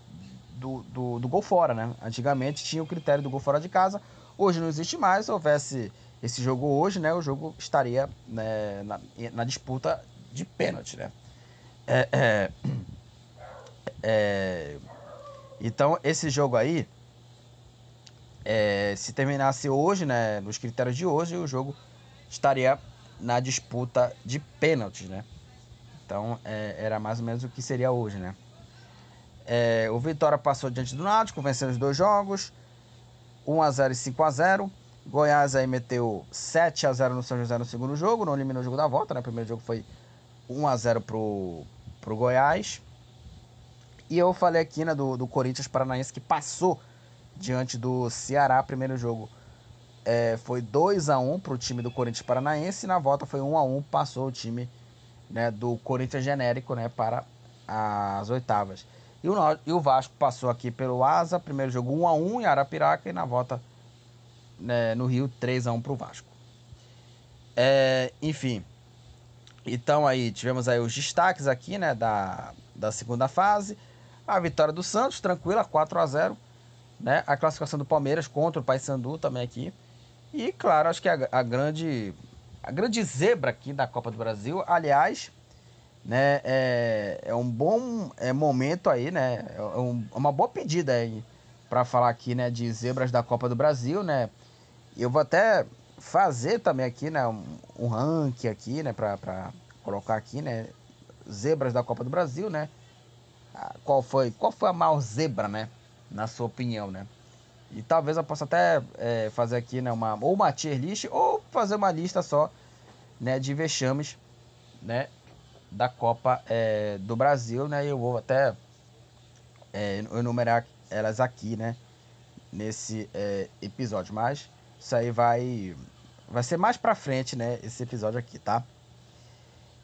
do, do, do, gol fora. Né? Antigamente tinha o critério do gol fora de casa, hoje não existe mais. Se houvesse esse jogo hoje, né, o jogo estaria né, na, na disputa de pênalti. Né? É, é, é, então, esse jogo aí é, se terminasse hoje, né, nos critérios de hoje, o jogo estaria na disputa de pênaltis, né? Então é, era mais ou menos o que seria hoje, né? É, o Vitória passou diante do Náutico, vencendo os dois jogos, 1 a 0 e 5 a 0. Goiás aí meteu 7 a 0 no São José no segundo jogo, não eliminou o jogo da volta, né? O primeiro jogo foi 1 a 0 pro, pro Goiás. E eu falei aqui, né, do, do Corinthians Paranaense que passou diante do Ceará, primeiro jogo. É, foi 2 a 1 pro time do Corinthians Paranaense e na volta foi 1 a 1 passou o time né, do Corinthians genérico né, para as oitavas. E o, e o Vasco passou aqui pelo Asa, primeiro jogo 1 a 1 em Arapiraca e na volta né, no Rio 3 a 1 para o Vasco. É, enfim, então aí tivemos aí os destaques aqui, né, da, da segunda fase. A vitória do Santos, tranquila, 4 a 0 né? A classificação do Palmeiras contra o Paysandu também aqui. E claro, acho que a, a grande a grande zebra aqui da Copa do Brasil, aliás, né, é, é um bom é, momento aí, né? É, um, é uma boa pedida aí para falar aqui, né, de zebras da Copa do Brasil, né? Eu vou até fazer também aqui, né, um, um ranking aqui, né, para colocar aqui, né, zebras da Copa do Brasil, né? Ah, qual foi, qual foi a maior zebra, né, na sua opinião, né? E talvez eu possa até é, fazer aqui, né, uma ou uma tier list ou fazer uma lista só, né, de vexames, né, da Copa é, do Brasil, né? Eu vou até é, enumerar elas aqui, né, nesse é, episódio, mas isso aí vai vai ser mais para frente, né, esse episódio aqui, tá?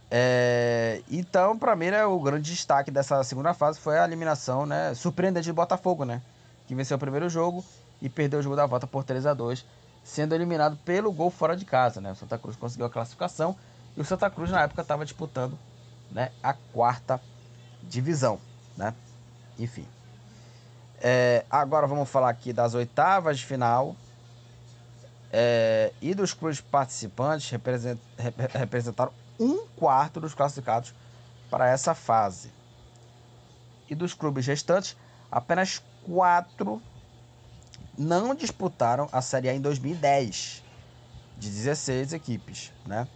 É, então, para mim, né, o grande destaque dessa segunda fase foi a eliminação, né, surpreendente do Botafogo, né, que venceu o primeiro jogo e perdeu o jogo da volta por 3 a 2 sendo eliminado pelo gol fora de casa, né? O Santa Cruz conseguiu a classificação e o Santa Cruz na época estava disputando, né, a quarta divisão, né? Enfim. É, agora vamos falar aqui das oitavas de final é, e dos clubes participantes represent, representaram um quarto dos classificados para essa fase. E dos clubes restantes, apenas quatro não disputaram a Série A em 2010, de 16 equipes, né?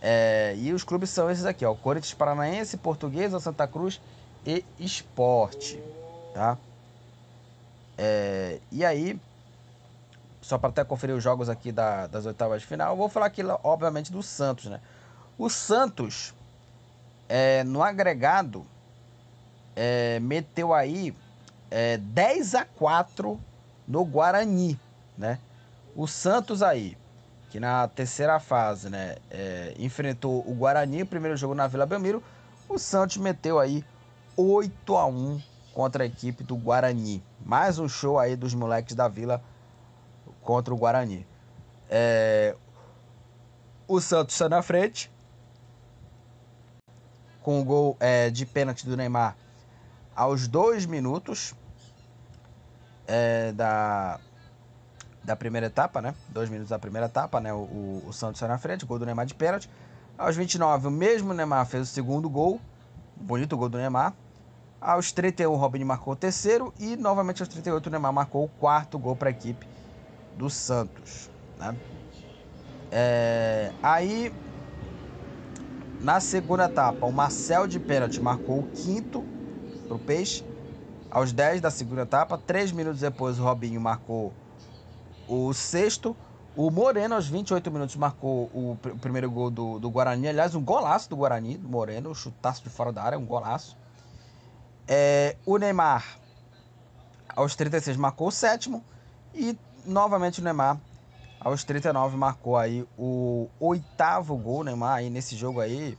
É, e os clubes são esses aqui, ó, Corinthians Paranaense, Portuguesa, Santa Cruz e Esporte, tá? É, e aí, só para até conferir os jogos aqui da, das oitavas de final, eu vou falar aqui, obviamente, do Santos, né? O Santos, é, no agregado, é, meteu aí é, 10 a 4 no Guarani, né? O Santos aí, que na terceira fase, né, é, enfrentou o Guarani, primeiro jogo na Vila Belmiro, o Santos meteu aí 8 a 1 contra a equipe do Guarani. Mais um show aí dos moleques da Vila contra o Guarani. É... O Santos está na frente. Com o gol é, de pênalti do Neymar aos dois minutos é, da, da primeira etapa, né? Dois minutos da primeira etapa, né? O, o, Santos está na frente, gol do Neymar de pênalti. Aos 29, o mesmo Neymar fez o segundo gol. Bonito gol do Neymar. Aos 31, o Robinho marcou o terceiro. E novamente aos 38, o Neymar marcou o quarto gol para a equipe do Santos. Né? É, aí, na segunda etapa, o Marcel de pênalti marcou o quinto para o Peixe. Aos 10 da segunda etapa, três minutos depois, o Robinho marcou o sexto. O Moreno, aos 28 minutos, marcou o, pr o primeiro gol do, do Guarani. Aliás, um golaço do Guarani, do Moreno, chutaço de fora da área, um golaço. É, o Neymar, aos 36, marcou o sétimo. E novamente o Neymar, aos 39, marcou aí o oitavo gol. O Neymar aí nesse jogo aí,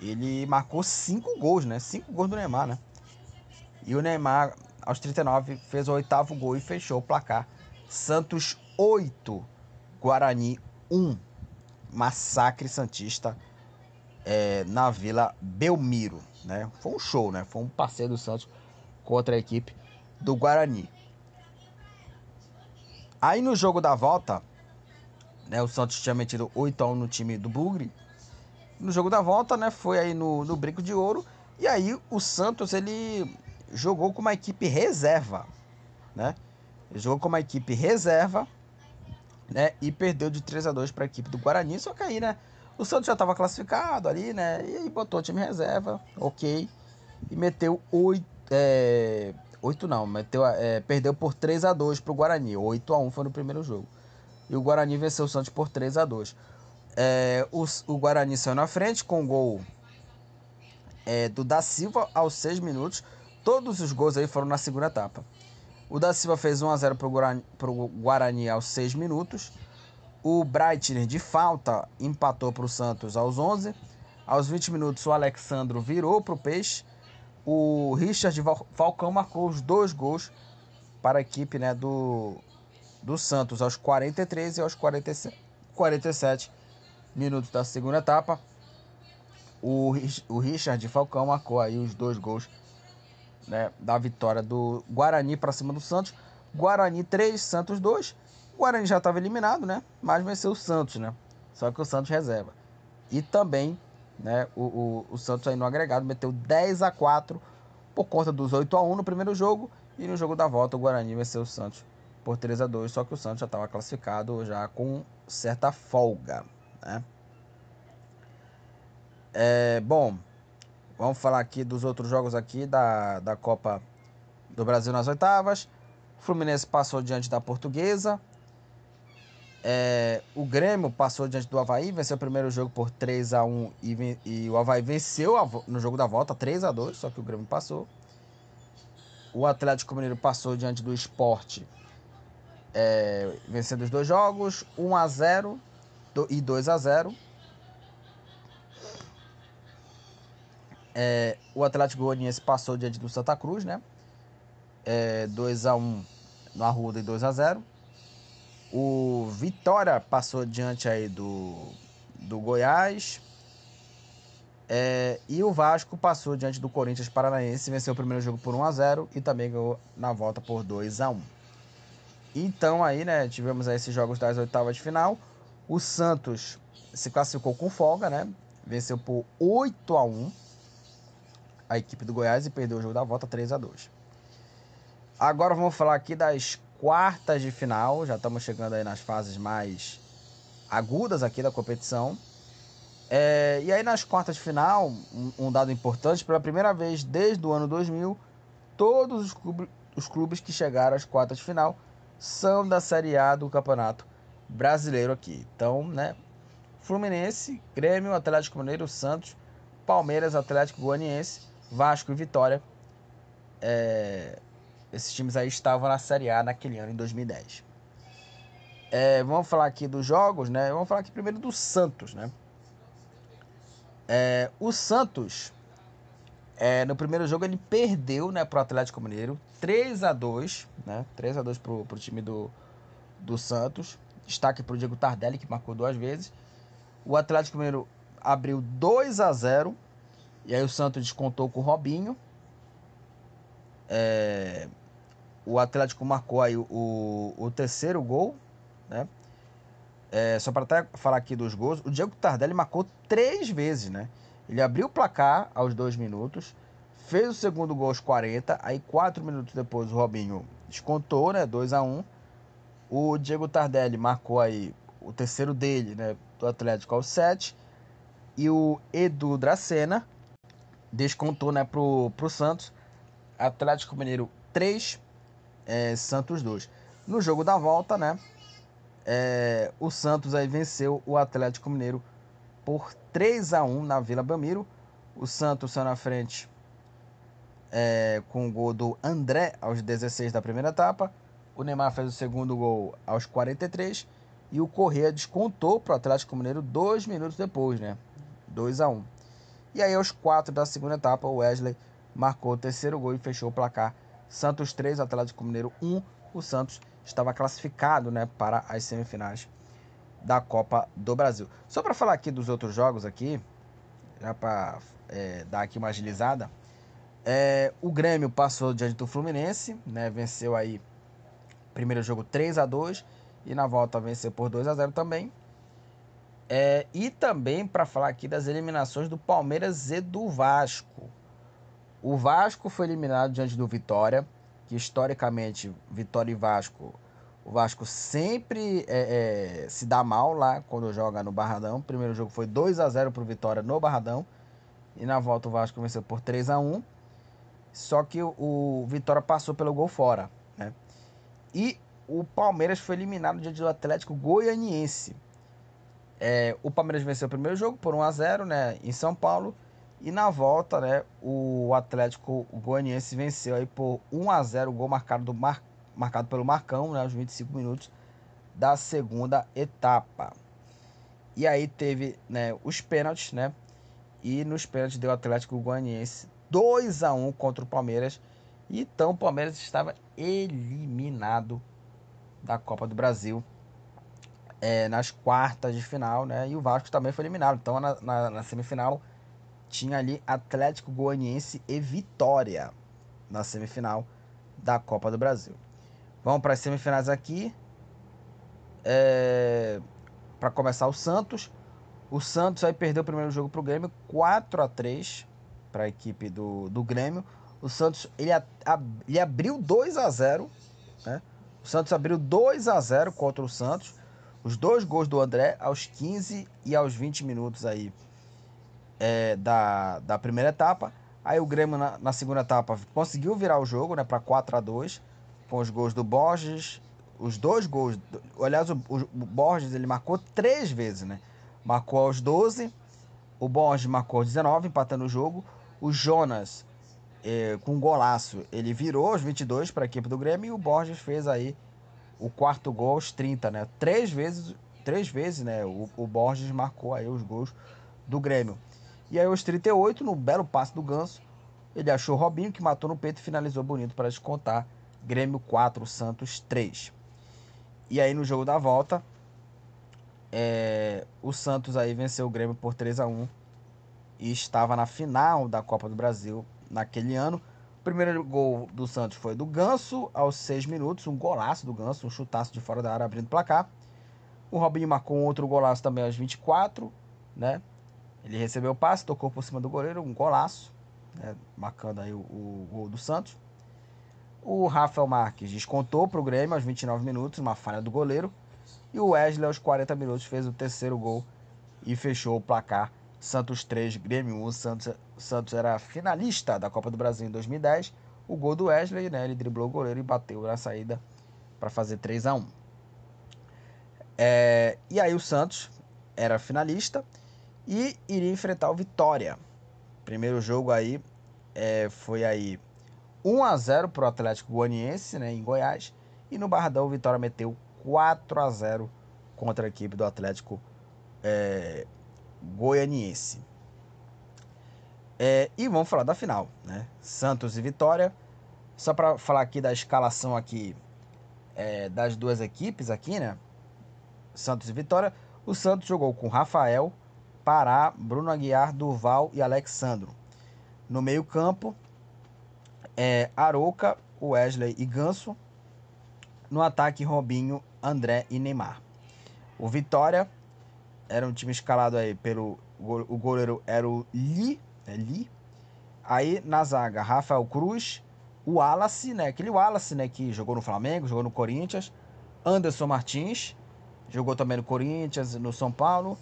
ele marcou cinco gols, né? Cinco gols do Neymar, né? E o Neymar, aos 39, fez o oitavo gol e fechou o placar. Santos 8, Guarani 1. Massacre Santista é, na Vila Belmiro. Né? Foi um show, né? Foi um passeio do Santos contra a equipe do Guarani. Aí no jogo da volta, né, o Santos tinha metido 8 a 1 no time do Bugre. No jogo da volta, né, foi aí no, no Brinco de Ouro. E aí o Santos ele jogou com uma equipe reserva, né? Ele jogou com uma equipe reserva, né? E perdeu de 3 a 2 para a equipe do Guarani. Só que aí, né, o Santos já estava classificado ali, né? E aí botou o time reserva, ok. E meteu 8, é, 8 não, meteu, é, perdeu por 3 a 2 pro Guarani. 8 a 1 foi no primeiro jogo. E o Guarani venceu o Santos por 3 a 2 é, o, o Guarani saiu na frente com o gol é, do Da Silva aos 6 minutos. Todos os gols aí foram na segunda etapa. O Da Silva fez 1 a 0 pro Guarani, pro Guarani aos 6 minutos. O Breitner de falta empatou para o Santos aos 11. Aos 20 minutos o Alexandro virou para o Peixe. O Richard Falcão marcou os dois gols para a equipe né, do, do Santos aos 43 e aos 47, 47 minutos da segunda etapa. O, o Richard Falcão marcou aí os dois gols né, da vitória do Guarani para cima do Santos. Guarani 3, Santos 2. O Guarani já estava eliminado, né? Mas venceu o Santos, né? Só que o Santos reserva. E também, né, o, o, o Santos aí no agregado meteu 10 a 4 por conta dos 8 a 1 no primeiro jogo e no jogo da volta o Guarani venceu o Santos por 3 a 2, só que o Santos já estava classificado já com certa folga, né? É, bom, vamos falar aqui dos outros jogos aqui da, da Copa do Brasil nas oitavas. O Fluminense passou diante da Portuguesa. É, o Grêmio passou diante do Havaí, venceu o primeiro jogo por 3 a 1 e, e o Havaí venceu a, no jogo da volta 3 a 2 só que o Grêmio passou. O Atlético Mineiro passou diante do Esporte, é, vencendo os dois jogos, 1 a 0 e 2 a 0 é, O Atlético Goianiense passou diante do Santa Cruz, né? É, 2 a 1 no Arruda e 2 a 0 o Vitória passou diante aí do, do Goiás. É, e o Vasco passou diante do Corinthians Paranaense, venceu o primeiro jogo por 1 a 0 e também ganhou na volta por 2 a 1. Então aí, né, tivemos aí esses jogos das oitavas de final. O Santos se classificou com folga, né? Venceu por 8 a 1 a equipe do Goiás e perdeu o jogo da volta 3 a 2. Agora vamos falar aqui das quartas de final, já estamos chegando aí nas fases mais agudas aqui da competição. É, e aí nas quartas de final, um, um, dado importante, pela primeira vez desde o ano 2000, todos os, clube, os clubes que chegaram às quartas de final são da Série A do Campeonato Brasileiro aqui. Então, né, Fluminense, Grêmio, Atlético Mineiro, Santos, Palmeiras, Atlético Goianiense, Vasco e Vitória é, esses times aí estavam na Série A naquele ano, em 2010. É, vamos falar aqui dos jogos, né? Vamos falar aqui primeiro do Santos, né? É, o Santos, é, no primeiro jogo, ele perdeu né, para o Atlético Mineiro, 3 a 2 né? 3 a 2 para o time do, do Santos. Destaque para o Diego Tardelli, que marcou duas vezes. O Atlético Mineiro abriu 2 a 0 E aí o Santos descontou com o Robinho. É, o Atlético marcou aí o, o terceiro gol, né? É, só para até falar aqui dos gols, o Diego Tardelli marcou três vezes, né? Ele abriu o placar aos dois minutos, fez o segundo gol aos 40, aí quatro minutos depois o Robinho descontou, né? 2 a 1 um. O Diego Tardelli marcou aí o terceiro dele, né? Do Atlético aos 7. E o Edu Dracena descontou, né? Pro, pro Santos. Atlético Mineiro 3, é, Santos 2. No jogo da volta, né? É, o Santos aí venceu o Atlético Mineiro por 3 a 1 na Vila Belmiro. O Santos saiu na frente é, com o gol do André aos 16 da primeira etapa. O Neymar fez o segundo gol aos 43 e o Corrêa descontou para o Atlético Mineiro dois minutos depois, né? 2 a 1 E aí, aos 4 da segunda etapa, o Wesley marcou o terceiro gol e fechou o placar Santos 3, Atlético Mineiro 1. O Santos estava classificado né, para as semifinais da Copa do Brasil. Só para falar aqui dos outros jogos aqui, já para é, dar aqui uma agilizada, é, o Grêmio passou diante do Fluminense, né, venceu aí primeiro jogo 3 a 2 e na volta venceu por 2 a 0 também. É, e também para falar aqui das eliminações do Palmeiras e do Vasco. O Vasco foi eliminado diante do Vitória, que historicamente, Vitória e Vasco, o Vasco sempre é, é, se dá mal lá quando joga no Barradão. O primeiro jogo foi 2 a 0 para o Vitória no Barradão. E na volta o Vasco venceu por 3 a 1 Só que o, o Vitória passou pelo gol fora, né? E o Palmeiras foi eliminado diante do Atlético Goianiense. É, o Palmeiras venceu o primeiro jogo por 1 a 0 né, em São Paulo. E na volta, né, o Atlético Goianiense venceu aí por 1 a 0 o gol marcado, do Mar, marcado pelo Marcão, né, aos 25 minutos da segunda etapa. E aí teve né, os pênaltis, né? E nos pênaltis deu o Atlético Goianiense 2 a 1 contra o Palmeiras. Então o Palmeiras estava eliminado da Copa do Brasil é, nas quartas de final, né? E o Vasco também foi eliminado. Então na, na, na semifinal tinha ali Atlético Goianiense e Vitória na semifinal da Copa do Brasil. Vamos para as semifinais aqui. É, para começar o Santos. O Santos aí perdeu o primeiro jogo para o Grêmio 4 a 3 para a equipe do, do Grêmio. O Santos ele, ele abriu 2 a 0 né? O Santos abriu 2 a 0 contra o Santos. Os dois gols do André aos 15 e aos 20 minutos aí é, da, da primeira etapa. Aí o Grêmio na, na segunda etapa conseguiu virar o jogo né, para 4 a 2 com os gols do Borges. Os dois gols. Aliás, o, o, Borges ele marcou três vezes, né? Marcou aos 12. O Borges marcou aos 19, empatando o jogo. O Jonas é, com um golaço, ele virou aos 22 para a equipe do Grêmio e o Borges fez aí o quarto gol aos 30, né? Três vezes, três vezes, né? O, o Borges marcou aí os gols do Grêmio. E aí aos 38, no belo passe do Ganso, ele achou Robinho que matou no peito e finalizou bonito para descontar. Grêmio 4, Santos 3. E aí no jogo da volta, é, o Santos aí venceu o Grêmio por 3 a 1 e estava na final da Copa do Brasil naquele ano. Primeiro gol do Santos foi do Ganso, aos 6 minutos, um golaço do Ganso, um chutaço de fora da área abrindo o placar. O Robinho marcou um outro golaço também aos 24, né? Ele recebeu o passe, tocou por cima do goleiro, um golaço, né? marcando aí o, o gol do Santos. O Rafael Marques descontou para o Grêmio aos 29 minutos, uma falha do goleiro. E o Wesley aos 40 minutos fez o terceiro gol e fechou o placar Santos 3, Grêmio 1. Santos, Santos era finalista da Copa do Brasil em 2010. O gol do Wesley, né? Ele driblou o goleiro e bateu na saída para fazer 3 a 1 é, E aí o Santos era finalista e iria enfrentar o Vitória. Primeiro jogo aí é, foi aí 1 a 0 para o Atlético Goianiense, né, em Goiás. E no Barradão o Vitória meteu 4 a 0 contra a equipe do Atlético é, goianiense. É, e vamos falar da final, né? Santos e Vitória. Só para falar aqui da escalação aqui é, das duas equipes aqui, né? Santos e Vitória. O Santos jogou com Rafael, Pará, Bruno Aguiar, Durval e Alexandro. No meio campo, é, Arouca, Wesley e Ganso. No ataque, Robinho, André e Neymar. O Vitória era um time escalado aí pelo o goleiro era o Li, é Li. Aí na zaga, Rafael Cruz, o Wallace, né? Aquele Wallace, né, que jogou no Flamengo, jogou no Corinthians, Anderson Martins, jogou também no Corinthians, no São Paulo,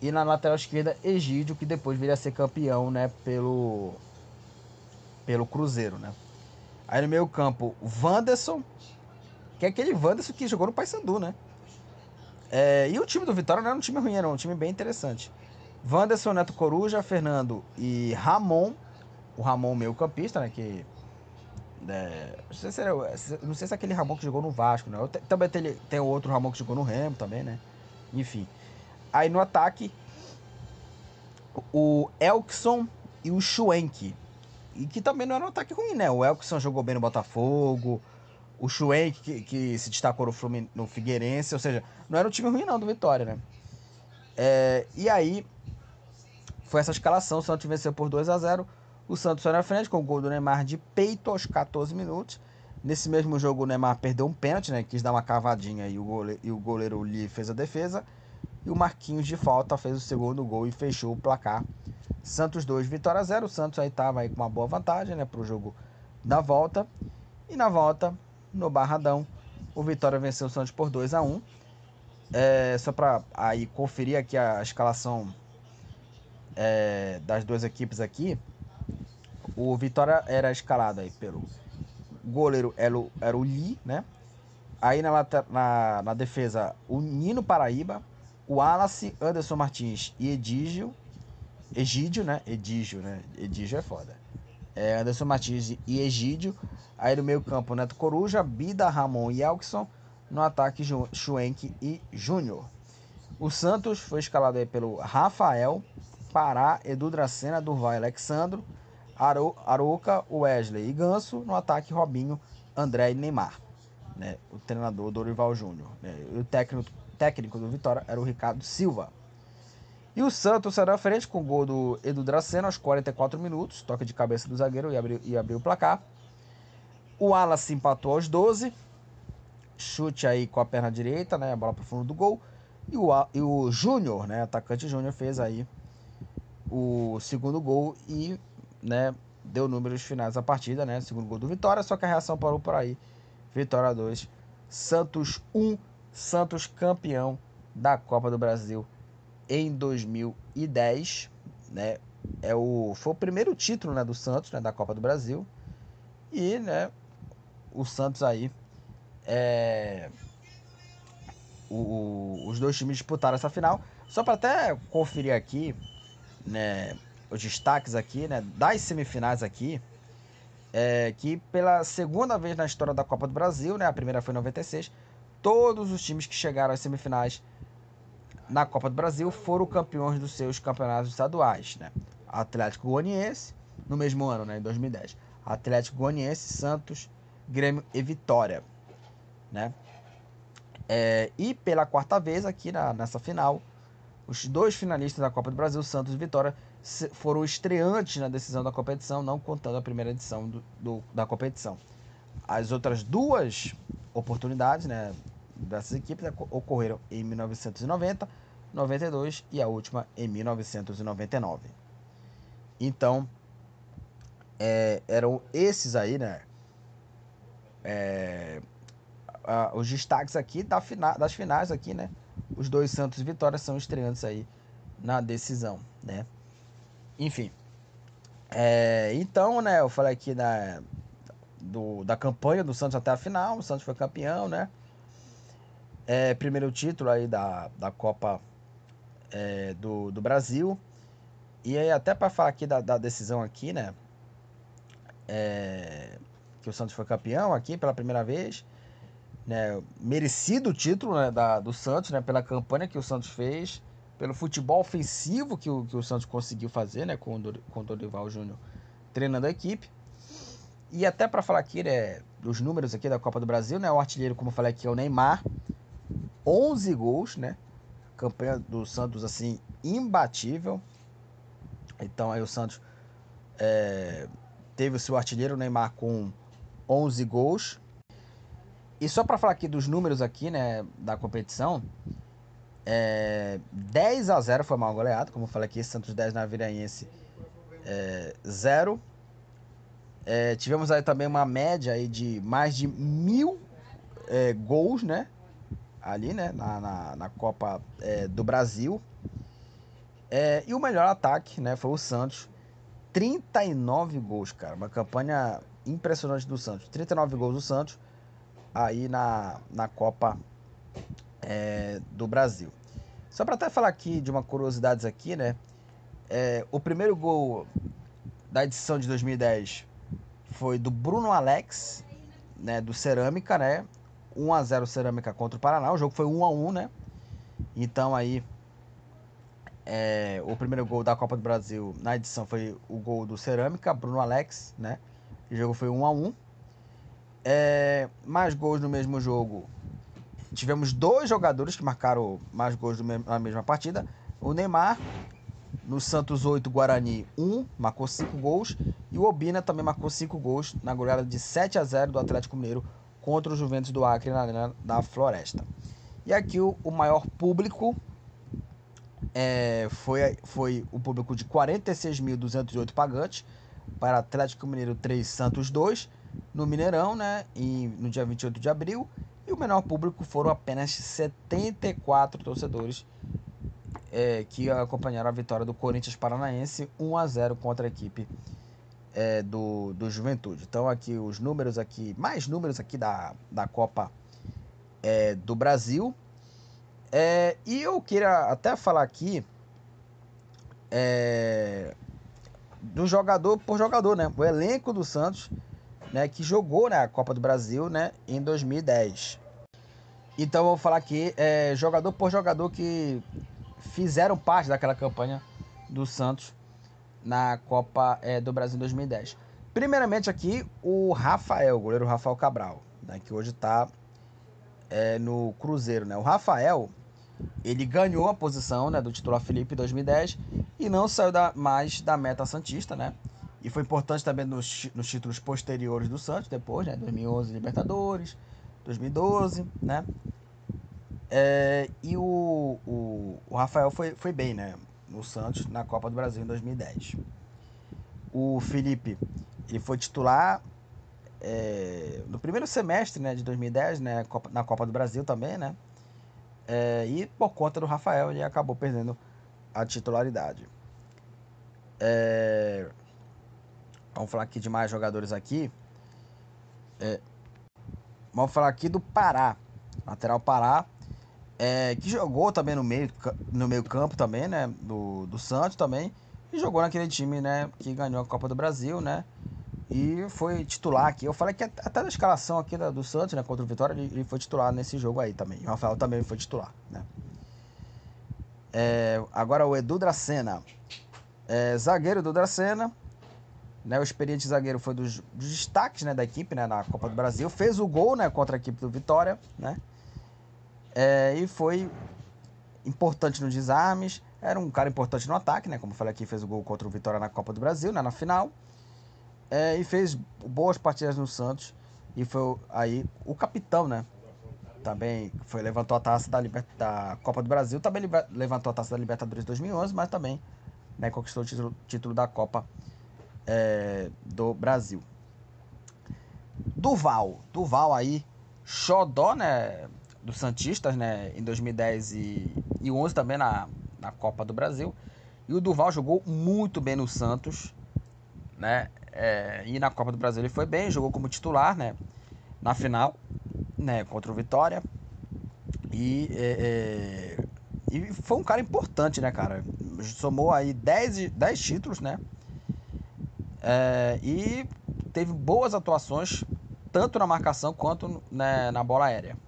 e na lateral esquerda, Egídio, que depois viria a ser campeão, né, pelo pelo Cruzeiro, né? Aí no meio-campo, Wanderson, que é aquele Wanderson que jogou no Paysandu, né? É, e o time do Vitória não era um time ruim, era um time bem interessante. Wanderson, Neto Coruja, Fernando e Ramon. O Ramon, meio campista, né? Que. É, não, sei se era, não sei se é aquele Ramon que jogou no Vasco, né? Também tem, tem outro Ramon que jogou no Remo também, né? Enfim. Aí no ataque, o Elkson e o Schwenk. E que também não era um ataque ruim, né? O Elkson jogou bem no Botafogo o Schwenk, que, que se destacou no, Flumin no Figueirense, ou seja, não era um time ruim não do Vitória, né? É, e aí, foi essa escalação, o Santos venceu por 2 a 0 o Santos foi na frente com o gol do Neymar de peito aos 14 minutos. Nesse mesmo jogo o Neymar perdeu um pênalti, né? Quis dar uma cavadinha e o goleiro, e o goleiro Lee fez a defesa. E o Marquinhos de falta fez o segundo gol e fechou o placar. Santos 2, Vitória 0. O Santos aí estava aí com uma boa vantagem, né? Para o jogo da volta. E na volta, no Barradão. O Vitória venceu o Santos por 2 a 1 é, Só para aí conferir aqui a escalação é, das duas equipes aqui. o Vitória era escalado aí pelo goleiro era o, era o Lee, né? Aí na, na, na defesa, o Nino Paraíba, o Wallace, Anderson Martins e Edígio. Egídio, né? Edígio, né? Edígio é foda. É Anderson Martins e Egídio. Aí no meio campo, Neto Coruja, Bida, Ramon e Elkson. No ataque, Schwenk e Júnior. O Santos foi escalado aí pelo Rafael, Pará, Edu Dracena, Durval Alexandro. Aruca, Wesley e Ganso. No ataque, Robinho, André e Neymar. Né? O treinador Dorival Júnior. Né? E o técnico, técnico do Vitória era o Ricardo Silva. E o Santos saiu à frente com o gol do Edu Dracena aos 44 minutos. Toque de cabeça do zagueiro e abriu, e abriu o placar. O Alas empatou aos 12. Chute aí com a perna direita, né? A bola para o fundo do gol. E o, e o Júnior, né? Atacante Júnior fez aí o segundo gol e né, deu números finais da partida, né? Segundo gol do Vitória, só que a reação parou por aí. Vitória 2, Santos 1, Santos campeão da Copa do Brasil em 2010, né? É o, foi o primeiro título né, do Santos, né, da Copa do Brasil. E, né, o Santos aí é, o, os dois times disputaram essa final. Só para até conferir aqui, né, os destaques aqui, né, das semifinais aqui, é que pela segunda vez na história da Copa do Brasil, né, a primeira foi em 96, todos os times que chegaram às semifinais na Copa do Brasil foram campeões dos seus campeonatos estaduais, né? Atlético Goianiense, no mesmo ano, né, em 2010. Atlético Goianiense, Santos, Grêmio e Vitória, né? É, e pela quarta vez aqui na, nessa final, os dois finalistas da Copa do Brasil, Santos e Vitória, foram estreantes na decisão da competição, não contando a primeira edição do, do, da competição. As outras duas oportunidades né, dessas equipes ocorreram em 1990, 92 e a última em 1999. Então, é, eram esses aí, né? É, os destaques aqui da fina, das finais aqui, né? Os dois Santos Vitória são estreantes aí na decisão, né? Enfim. É, então, né? Eu falei aqui da, do, da campanha do Santos até a final. O Santos foi campeão, né? É, primeiro título aí da, da Copa é, do, do Brasil. E aí, até para falar aqui da, da, decisão aqui, né? É, que o Santos foi campeão aqui pela primeira vez né, merecido o título né, da, do Santos, né, pela campanha que o Santos fez, pelo futebol ofensivo que o, que o Santos conseguiu fazer né, com, o, com o Dorival Júnior treinando a equipe. E até para falar aqui né, dos números aqui da Copa do Brasil, né, o artilheiro, como eu falei aqui, é o Neymar, 11 gols, né, campanha do Santos assim imbatível. Então aí o Santos é, teve o seu artilheiro Neymar com 11 gols e só para falar aqui dos números aqui, né, da competição, é, 10 a 0 foi mal goleado, como eu falei aqui, Santos 10 na Viraense é, 0. É, tivemos aí também uma média aí de mais de mil é, gols, né, ali, né, na, na, na Copa é, do Brasil. É, e o melhor ataque, né, foi o Santos, 39 gols, cara, uma campanha impressionante do Santos, 39 gols do Santos aí na, na Copa é, do Brasil. Só para até falar aqui de uma curiosidade aqui, né? É, o primeiro gol da edição de 2010 foi do Bruno Alex, né, do Cerâmica, né? 1 a 0 Cerâmica contra o Paraná. O jogo foi 1 a 1, né? Então aí é, o primeiro gol da Copa do Brasil na edição foi o gol do Cerâmica, Bruno Alex, né? O jogo foi 1 a 1. É, mais gols no mesmo jogo. Tivemos dois jogadores que marcaram mais gols na mesma partida. O Neymar, no Santos 8, Guarani 1, marcou 5 gols. E o Obina também marcou 5 gols na goleada de 7 a 0 do Atlético Mineiro contra o Juventus do Acre na Arena da Floresta. E aqui o, o maior público é, foi, foi o público de 46.208 pagantes para Atlético Mineiro 3, Santos 2 no Mineirão, né, em, no dia 28 de abril, e o menor público foram apenas 74 torcedores é, que acompanharam a vitória do Corinthians Paranaense 1 a 0 contra a equipe é, do, do Juventude. Então aqui os números aqui, mais números aqui da, da Copa é, do Brasil. É, e eu queria até falar aqui é, do jogador por jogador, né? O elenco do Santos, né, que jogou na Copa do Brasil, né, em 2010. Então eu vou falar aqui é, jogador por jogador que fizeram parte daquela campanha do Santos na Copa é, do Brasil 2010. Primeiramente aqui o Rafael, o goleiro Rafael Cabral, né, que hoje está é, no Cruzeiro. Né? O Rafael, ele ganhou a posição né, do titular Felipe em 2010 e não saiu da, mais da meta Santista, né? E foi importante também nos, nos títulos posteriores do Santos, depois, né? 2011 Libertadores, 2012, né? É, e o, o, o, Rafael foi, foi bem, né? No Santos, na Copa do Brasil em 2010. O Felipe, ele foi titular é, no primeiro semestre né, de 2010, né? Na Copa do Brasil também, né? É, e por conta do Rafael, ele acabou perdendo a titularidade. É, vamos falar aqui de mais jogadores aqui. É, vamos falar aqui do Pará. Lateral Pará é, que jogou também no meio, no meio campo também, né? Do, do Santos também. E jogou naquele time, né? Que ganhou a Copa do Brasil, né? E foi titular aqui. Eu falei que até da escalação aqui do Santos, né? Contra o Vitória, ele, foi titular nesse jogo aí também. O Rafael também foi titular, né? É, agora o Edu Dracena. É, zagueiro Edu Dracena. Né, o experiente zagueiro foi dos, dos destaques né, da equipe né, na Copa do Brasil. Fez o gol né, contra a equipe do Vitória. Né? É, e foi importante nos desarmes. Era um cara importante no ataque, né? Como eu falei aqui, fez o gol contra o Vitória na Copa do Brasil, né? na final. É, e fez boas partidas no Santos. E foi aí o capitão, né? Também foi, levantou a taça da, da Copa do Brasil. Também levantou a taça da Libertadores 2011, mas também né, conquistou o título, título da Copa é, do Brasil. Duval. Duval aí, xodó, né? dos Santistas, né, em 2010 e, e 11 também na, na Copa do Brasil. E o Duval jogou muito bem no Santos, né? É, e na Copa do Brasil ele foi bem, jogou como titular, né? Na final, né? Contra o Vitória. E, é, é, e foi um cara importante, né, cara? Somou aí 10, 10 títulos, né? É, e teve boas atuações, tanto na marcação quanto né, na bola aérea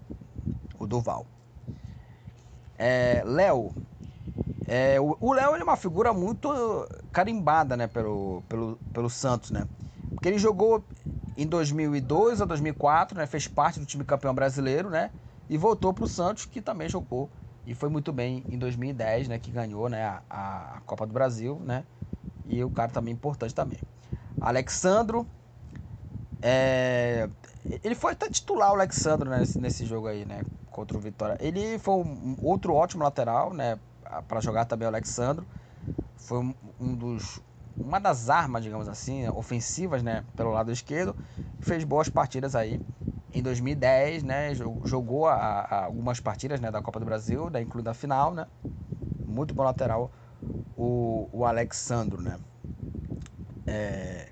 o Duval. É, Léo. É, o Léo é uma figura muito carimbada né, pelo, pelo, pelo Santos, né? Porque ele jogou em 2002 a 2004, né? Fez parte do time campeão brasileiro, né? E voltou para o Santos, que também jogou e foi muito bem em 2010, né? Que ganhou né, a, a Copa do Brasil, né? E o cara também importante também. Alexandro. É, ele foi até titular o Alexandro né, nesse, nesse jogo aí, né? contra o Vitória. Ele foi um outro ótimo lateral, né? Para jogar também o Alexandro. Foi um, um dos uma das armas, digamos assim, ofensivas, né, pelo lado esquerdo, fez boas partidas aí. Em 2010, né, jogou a, a algumas partidas, né, da Copa do Brasil, né, incluindo a final, né. Muito bom lateral o, o Alexandro, né. É,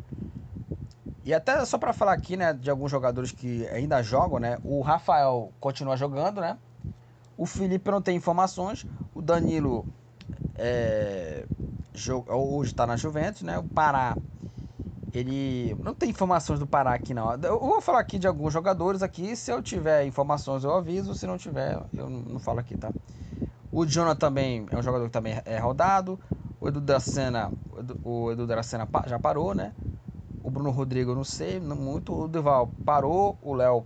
e até só para falar aqui, né, de alguns jogadores que ainda jogam, né? O Rafael continua jogando, né? O Felipe não tem informações. O Danilo é, hoje está na Juventus, né? O Pará, ele não tem informações do Pará aqui não. Eu vou falar aqui de alguns jogadores aqui. Se eu tiver informações eu aviso. Se não tiver, eu não falo aqui, tá? O Jonathan também é um jogador que também é rodado. O Edu da Sena, o Edu da Sena já parou, né? O Bruno Rodrigo, eu não sei muito. O Duval parou. O Léo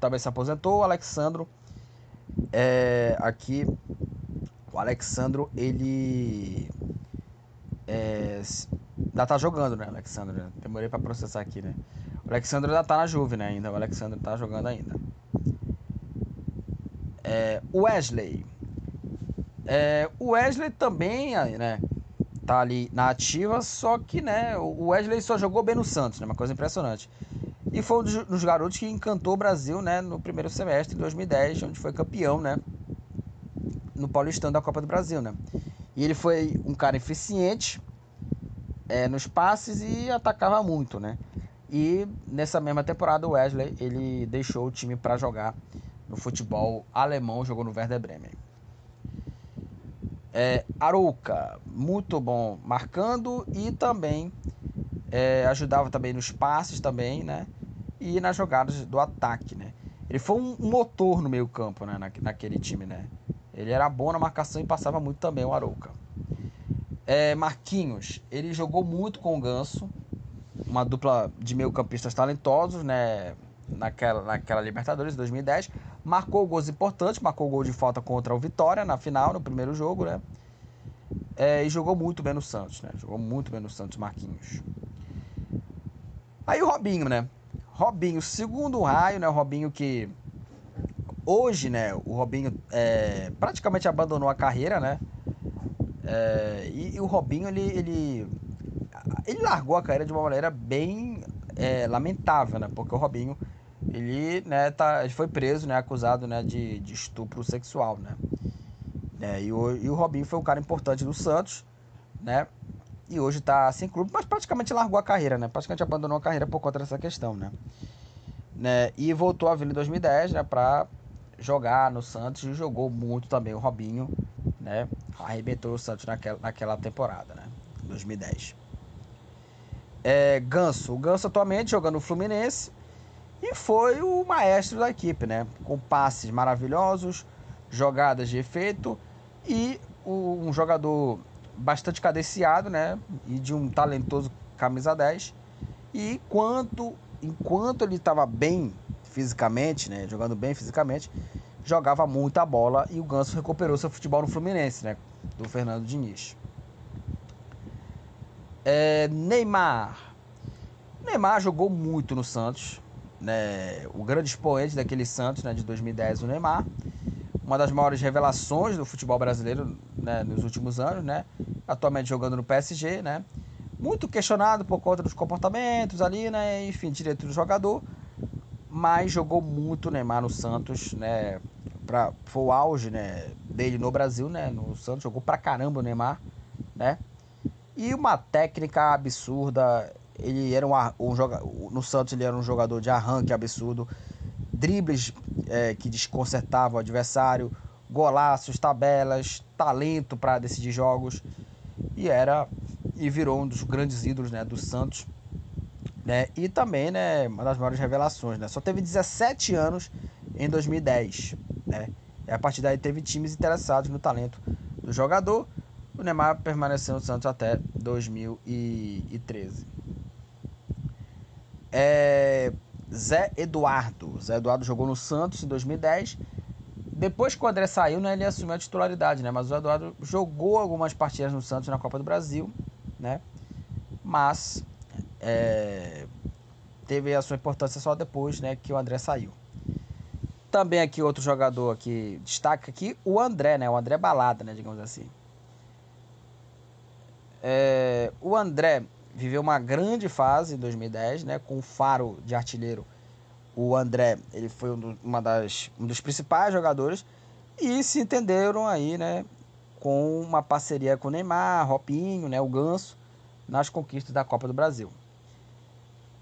também se aposentou. O Alexandro, é, aqui, o Alexandro, ele é, ainda tá jogando, né, Alexandro? Demorei para processar aqui, né? O Alexandro ainda tá na Juve, né? Ainda. O Alexandro tá jogando ainda. É, Wesley. É, o Wesley também, né? tá ali na ativa, só que, né, o Wesley só jogou bem no Santos, né, uma coisa impressionante. E foi um dos garotos que encantou o Brasil, né, no primeiro semestre de 2010, onde foi campeão, né, no Paulistão da Copa do Brasil, né. E ele foi um cara eficiente, é, nos passes e atacava muito, né? E nessa mesma temporada o Wesley ele deixou o time para jogar no futebol alemão, jogou no Werder Bremen. É, Arouca, muito bom marcando e também é, ajudava também nos passes também, né? E nas jogadas do ataque, né? Ele foi um motor no meio campo, né? Na, naquele time, né? Ele era bom na marcação e passava muito também o Arouca. É, Marquinhos, ele jogou muito com o Ganso, uma dupla de meio-campistas talentosos, né? Naquela, naquela Libertadores de 2010. Marcou gols importantes, marcou gol de falta contra o Vitória na final, no primeiro jogo, né? É, e jogou muito bem no Santos, né? Jogou muito bem no Santos, Marquinhos. Aí o Robinho, né? Robinho, segundo raio, né? O Robinho que hoje, né? O Robinho é, praticamente abandonou a carreira, né? É, e, e, o Robinho, ele, ele ele largou a carreira de uma maneira bem é, lamentável, né? Porque o Robinho, ele, né, tá, foi preso, né, acusado, né, de, de estupro sexual, né? É, e, o, e o Robinho foi um cara importante do Santos, né? E hoje tá sem clube, mas praticamente largou a carreira, né? Praticamente abandonou a carreira por conta dessa questão, né? né? E voltou a vir em 2010, né, pra jogar no Santos e jogou muito também o Robinho, né? Arrebentou o Santos naquela, naquela temporada, né? 2010 é, Ganso. O Ganso atualmente jogando no Fluminense e foi o maestro da equipe, né? Com passes maravilhosos, jogadas de efeito e um jogador bastante cadenciado, né? E de um talentoso camisa 10. E quanto, enquanto ele estava bem fisicamente, né? Jogando bem fisicamente, jogava muita bola e o Ganso recuperou seu futebol no Fluminense, né? Do Fernando Diniz. É, Neymar. Neymar jogou muito no Santos. Né? O grande expoente daquele Santos né, de 2010, o Neymar. Uma das maiores revelações do futebol brasileiro né, nos últimos anos, né? Atualmente jogando no PSG, né? Muito questionado por conta dos comportamentos ali, né? Enfim, direito do jogador. Mas jogou muito o Neymar no Santos, né? Pra, foi o auge né, dele no Brasil, né? No Santos jogou pra caramba o Neymar, né? E uma técnica absurda. Ele era um, um. No Santos ele era um jogador de arranque absurdo. Dribles é, que desconcertavam o adversário. Golaços, tabelas, talento para decidir jogos. E era. E virou um dos grandes ídolos né, do Santos. Né? E também né, uma das maiores revelações. Né? Só teve 17 anos em 2010. Né? E a partir daí teve times interessados no talento do jogador. O Neymar permaneceu no Santos até 2013. É, Zé Eduardo. Zé Eduardo jogou no Santos em 2010. Depois que o André saiu, né, ele assumiu a titularidade, né? Mas o Eduardo jogou algumas partidas no Santos na Copa do Brasil, né? Mas é, teve a sua importância só depois, né, que o André saiu. Também aqui outro jogador aqui destaca aqui o André, né? O André Balada, né, digamos assim. É, o André viveu uma grande fase em 2010, né, com o faro de artilheiro. O André, ele foi um, uma das, um dos principais jogadores e se entenderam aí, né, com uma parceria com o Neymar, Ropinho, né, o Ganso, nas conquistas da Copa do Brasil.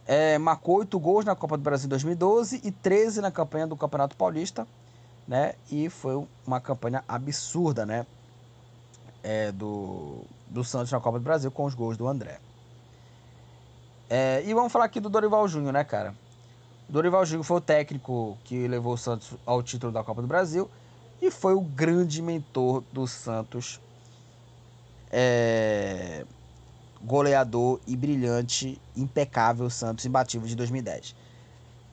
É, marcou 8 gols na Copa do Brasil em 2012 e 13 na campanha do Campeonato Paulista, né? E foi uma campanha absurda, né? É, do, do Santos na Copa do Brasil com os gols do André. É, e vamos falar aqui do Dorival Júnior, né, cara? Dorival Júnior foi o técnico que levou o Santos ao título da Copa do Brasil e foi o grande mentor do Santos, é, goleador e brilhante, impecável Santos imbatível de 2010.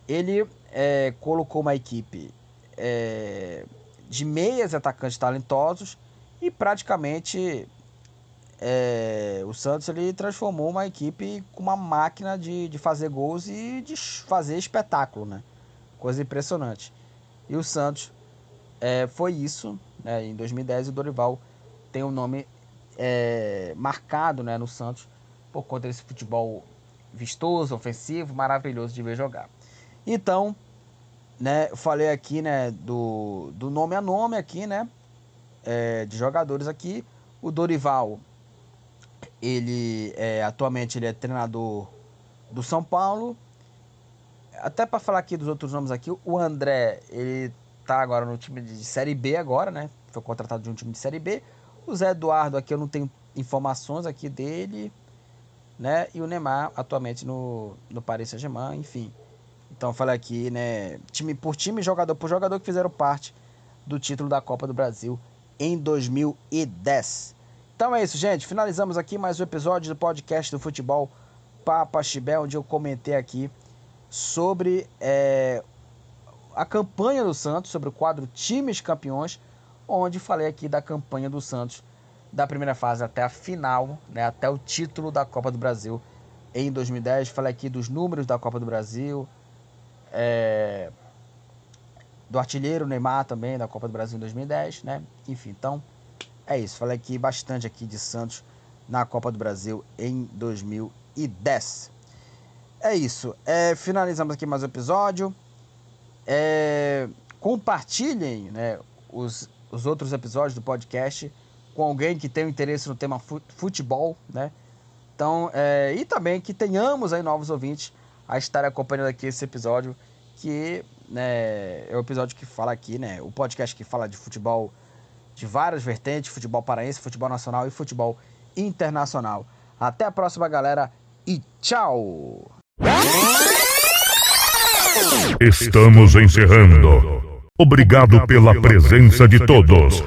Ele é, colocou uma equipe é, de meias atacantes talentosos e praticamente é, o Santos ele transformou uma equipe com uma máquina de, de fazer gols e de fazer espetáculo, né? Coisa impressionante. E o Santos é, foi isso, né? Em 2010 o Dorival tem o um nome é, marcado né, no Santos por conta desse futebol vistoso, ofensivo, maravilhoso de ver jogar. Então, né, falei aqui, né, do, do nome a nome aqui, né, é, de jogadores aqui. O Dorival ele é, atualmente ele é treinador do São Paulo. Até para falar aqui dos outros nomes aqui, o André, ele tá agora no time de Série B agora, né? Foi contratado de um time de Série B. O Zé Eduardo aqui eu não tenho informações aqui dele, né? E o Neymar atualmente no, no Paris Saint-Germain, enfim. Então falei aqui, né? Time por time, jogador por jogador que fizeram parte do título da Copa do Brasil em 2010. Então é isso, gente. Finalizamos aqui mais um episódio do podcast do futebol Papa Chibé, onde eu comentei aqui sobre é, a campanha do Santos, sobre o quadro Times Campeões, onde falei aqui da campanha do Santos da primeira fase até a final, né, até o título da Copa do Brasil em 2010. Falei aqui dos números da Copa do Brasil, é, do artilheiro Neymar também da Copa do Brasil em 2010, né? Enfim, então é isso. Falei aqui bastante aqui de Santos na Copa do Brasil em 2010. É isso. É, finalizamos aqui mais um episódio. É, compartilhem né, os, os outros episódios do podcast com alguém que tenha interesse no tema futebol, né? Então, é, e também que tenhamos aí novos ouvintes a estar acompanhando aqui esse episódio, que né, é o episódio que fala aqui, né? O podcast que fala de futebol de várias vertentes, futebol paraense, futebol nacional e futebol internacional. Até a próxima, galera, e tchau! Estamos encerrando. Obrigado pela presença de todos.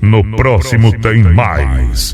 No próximo tem mais.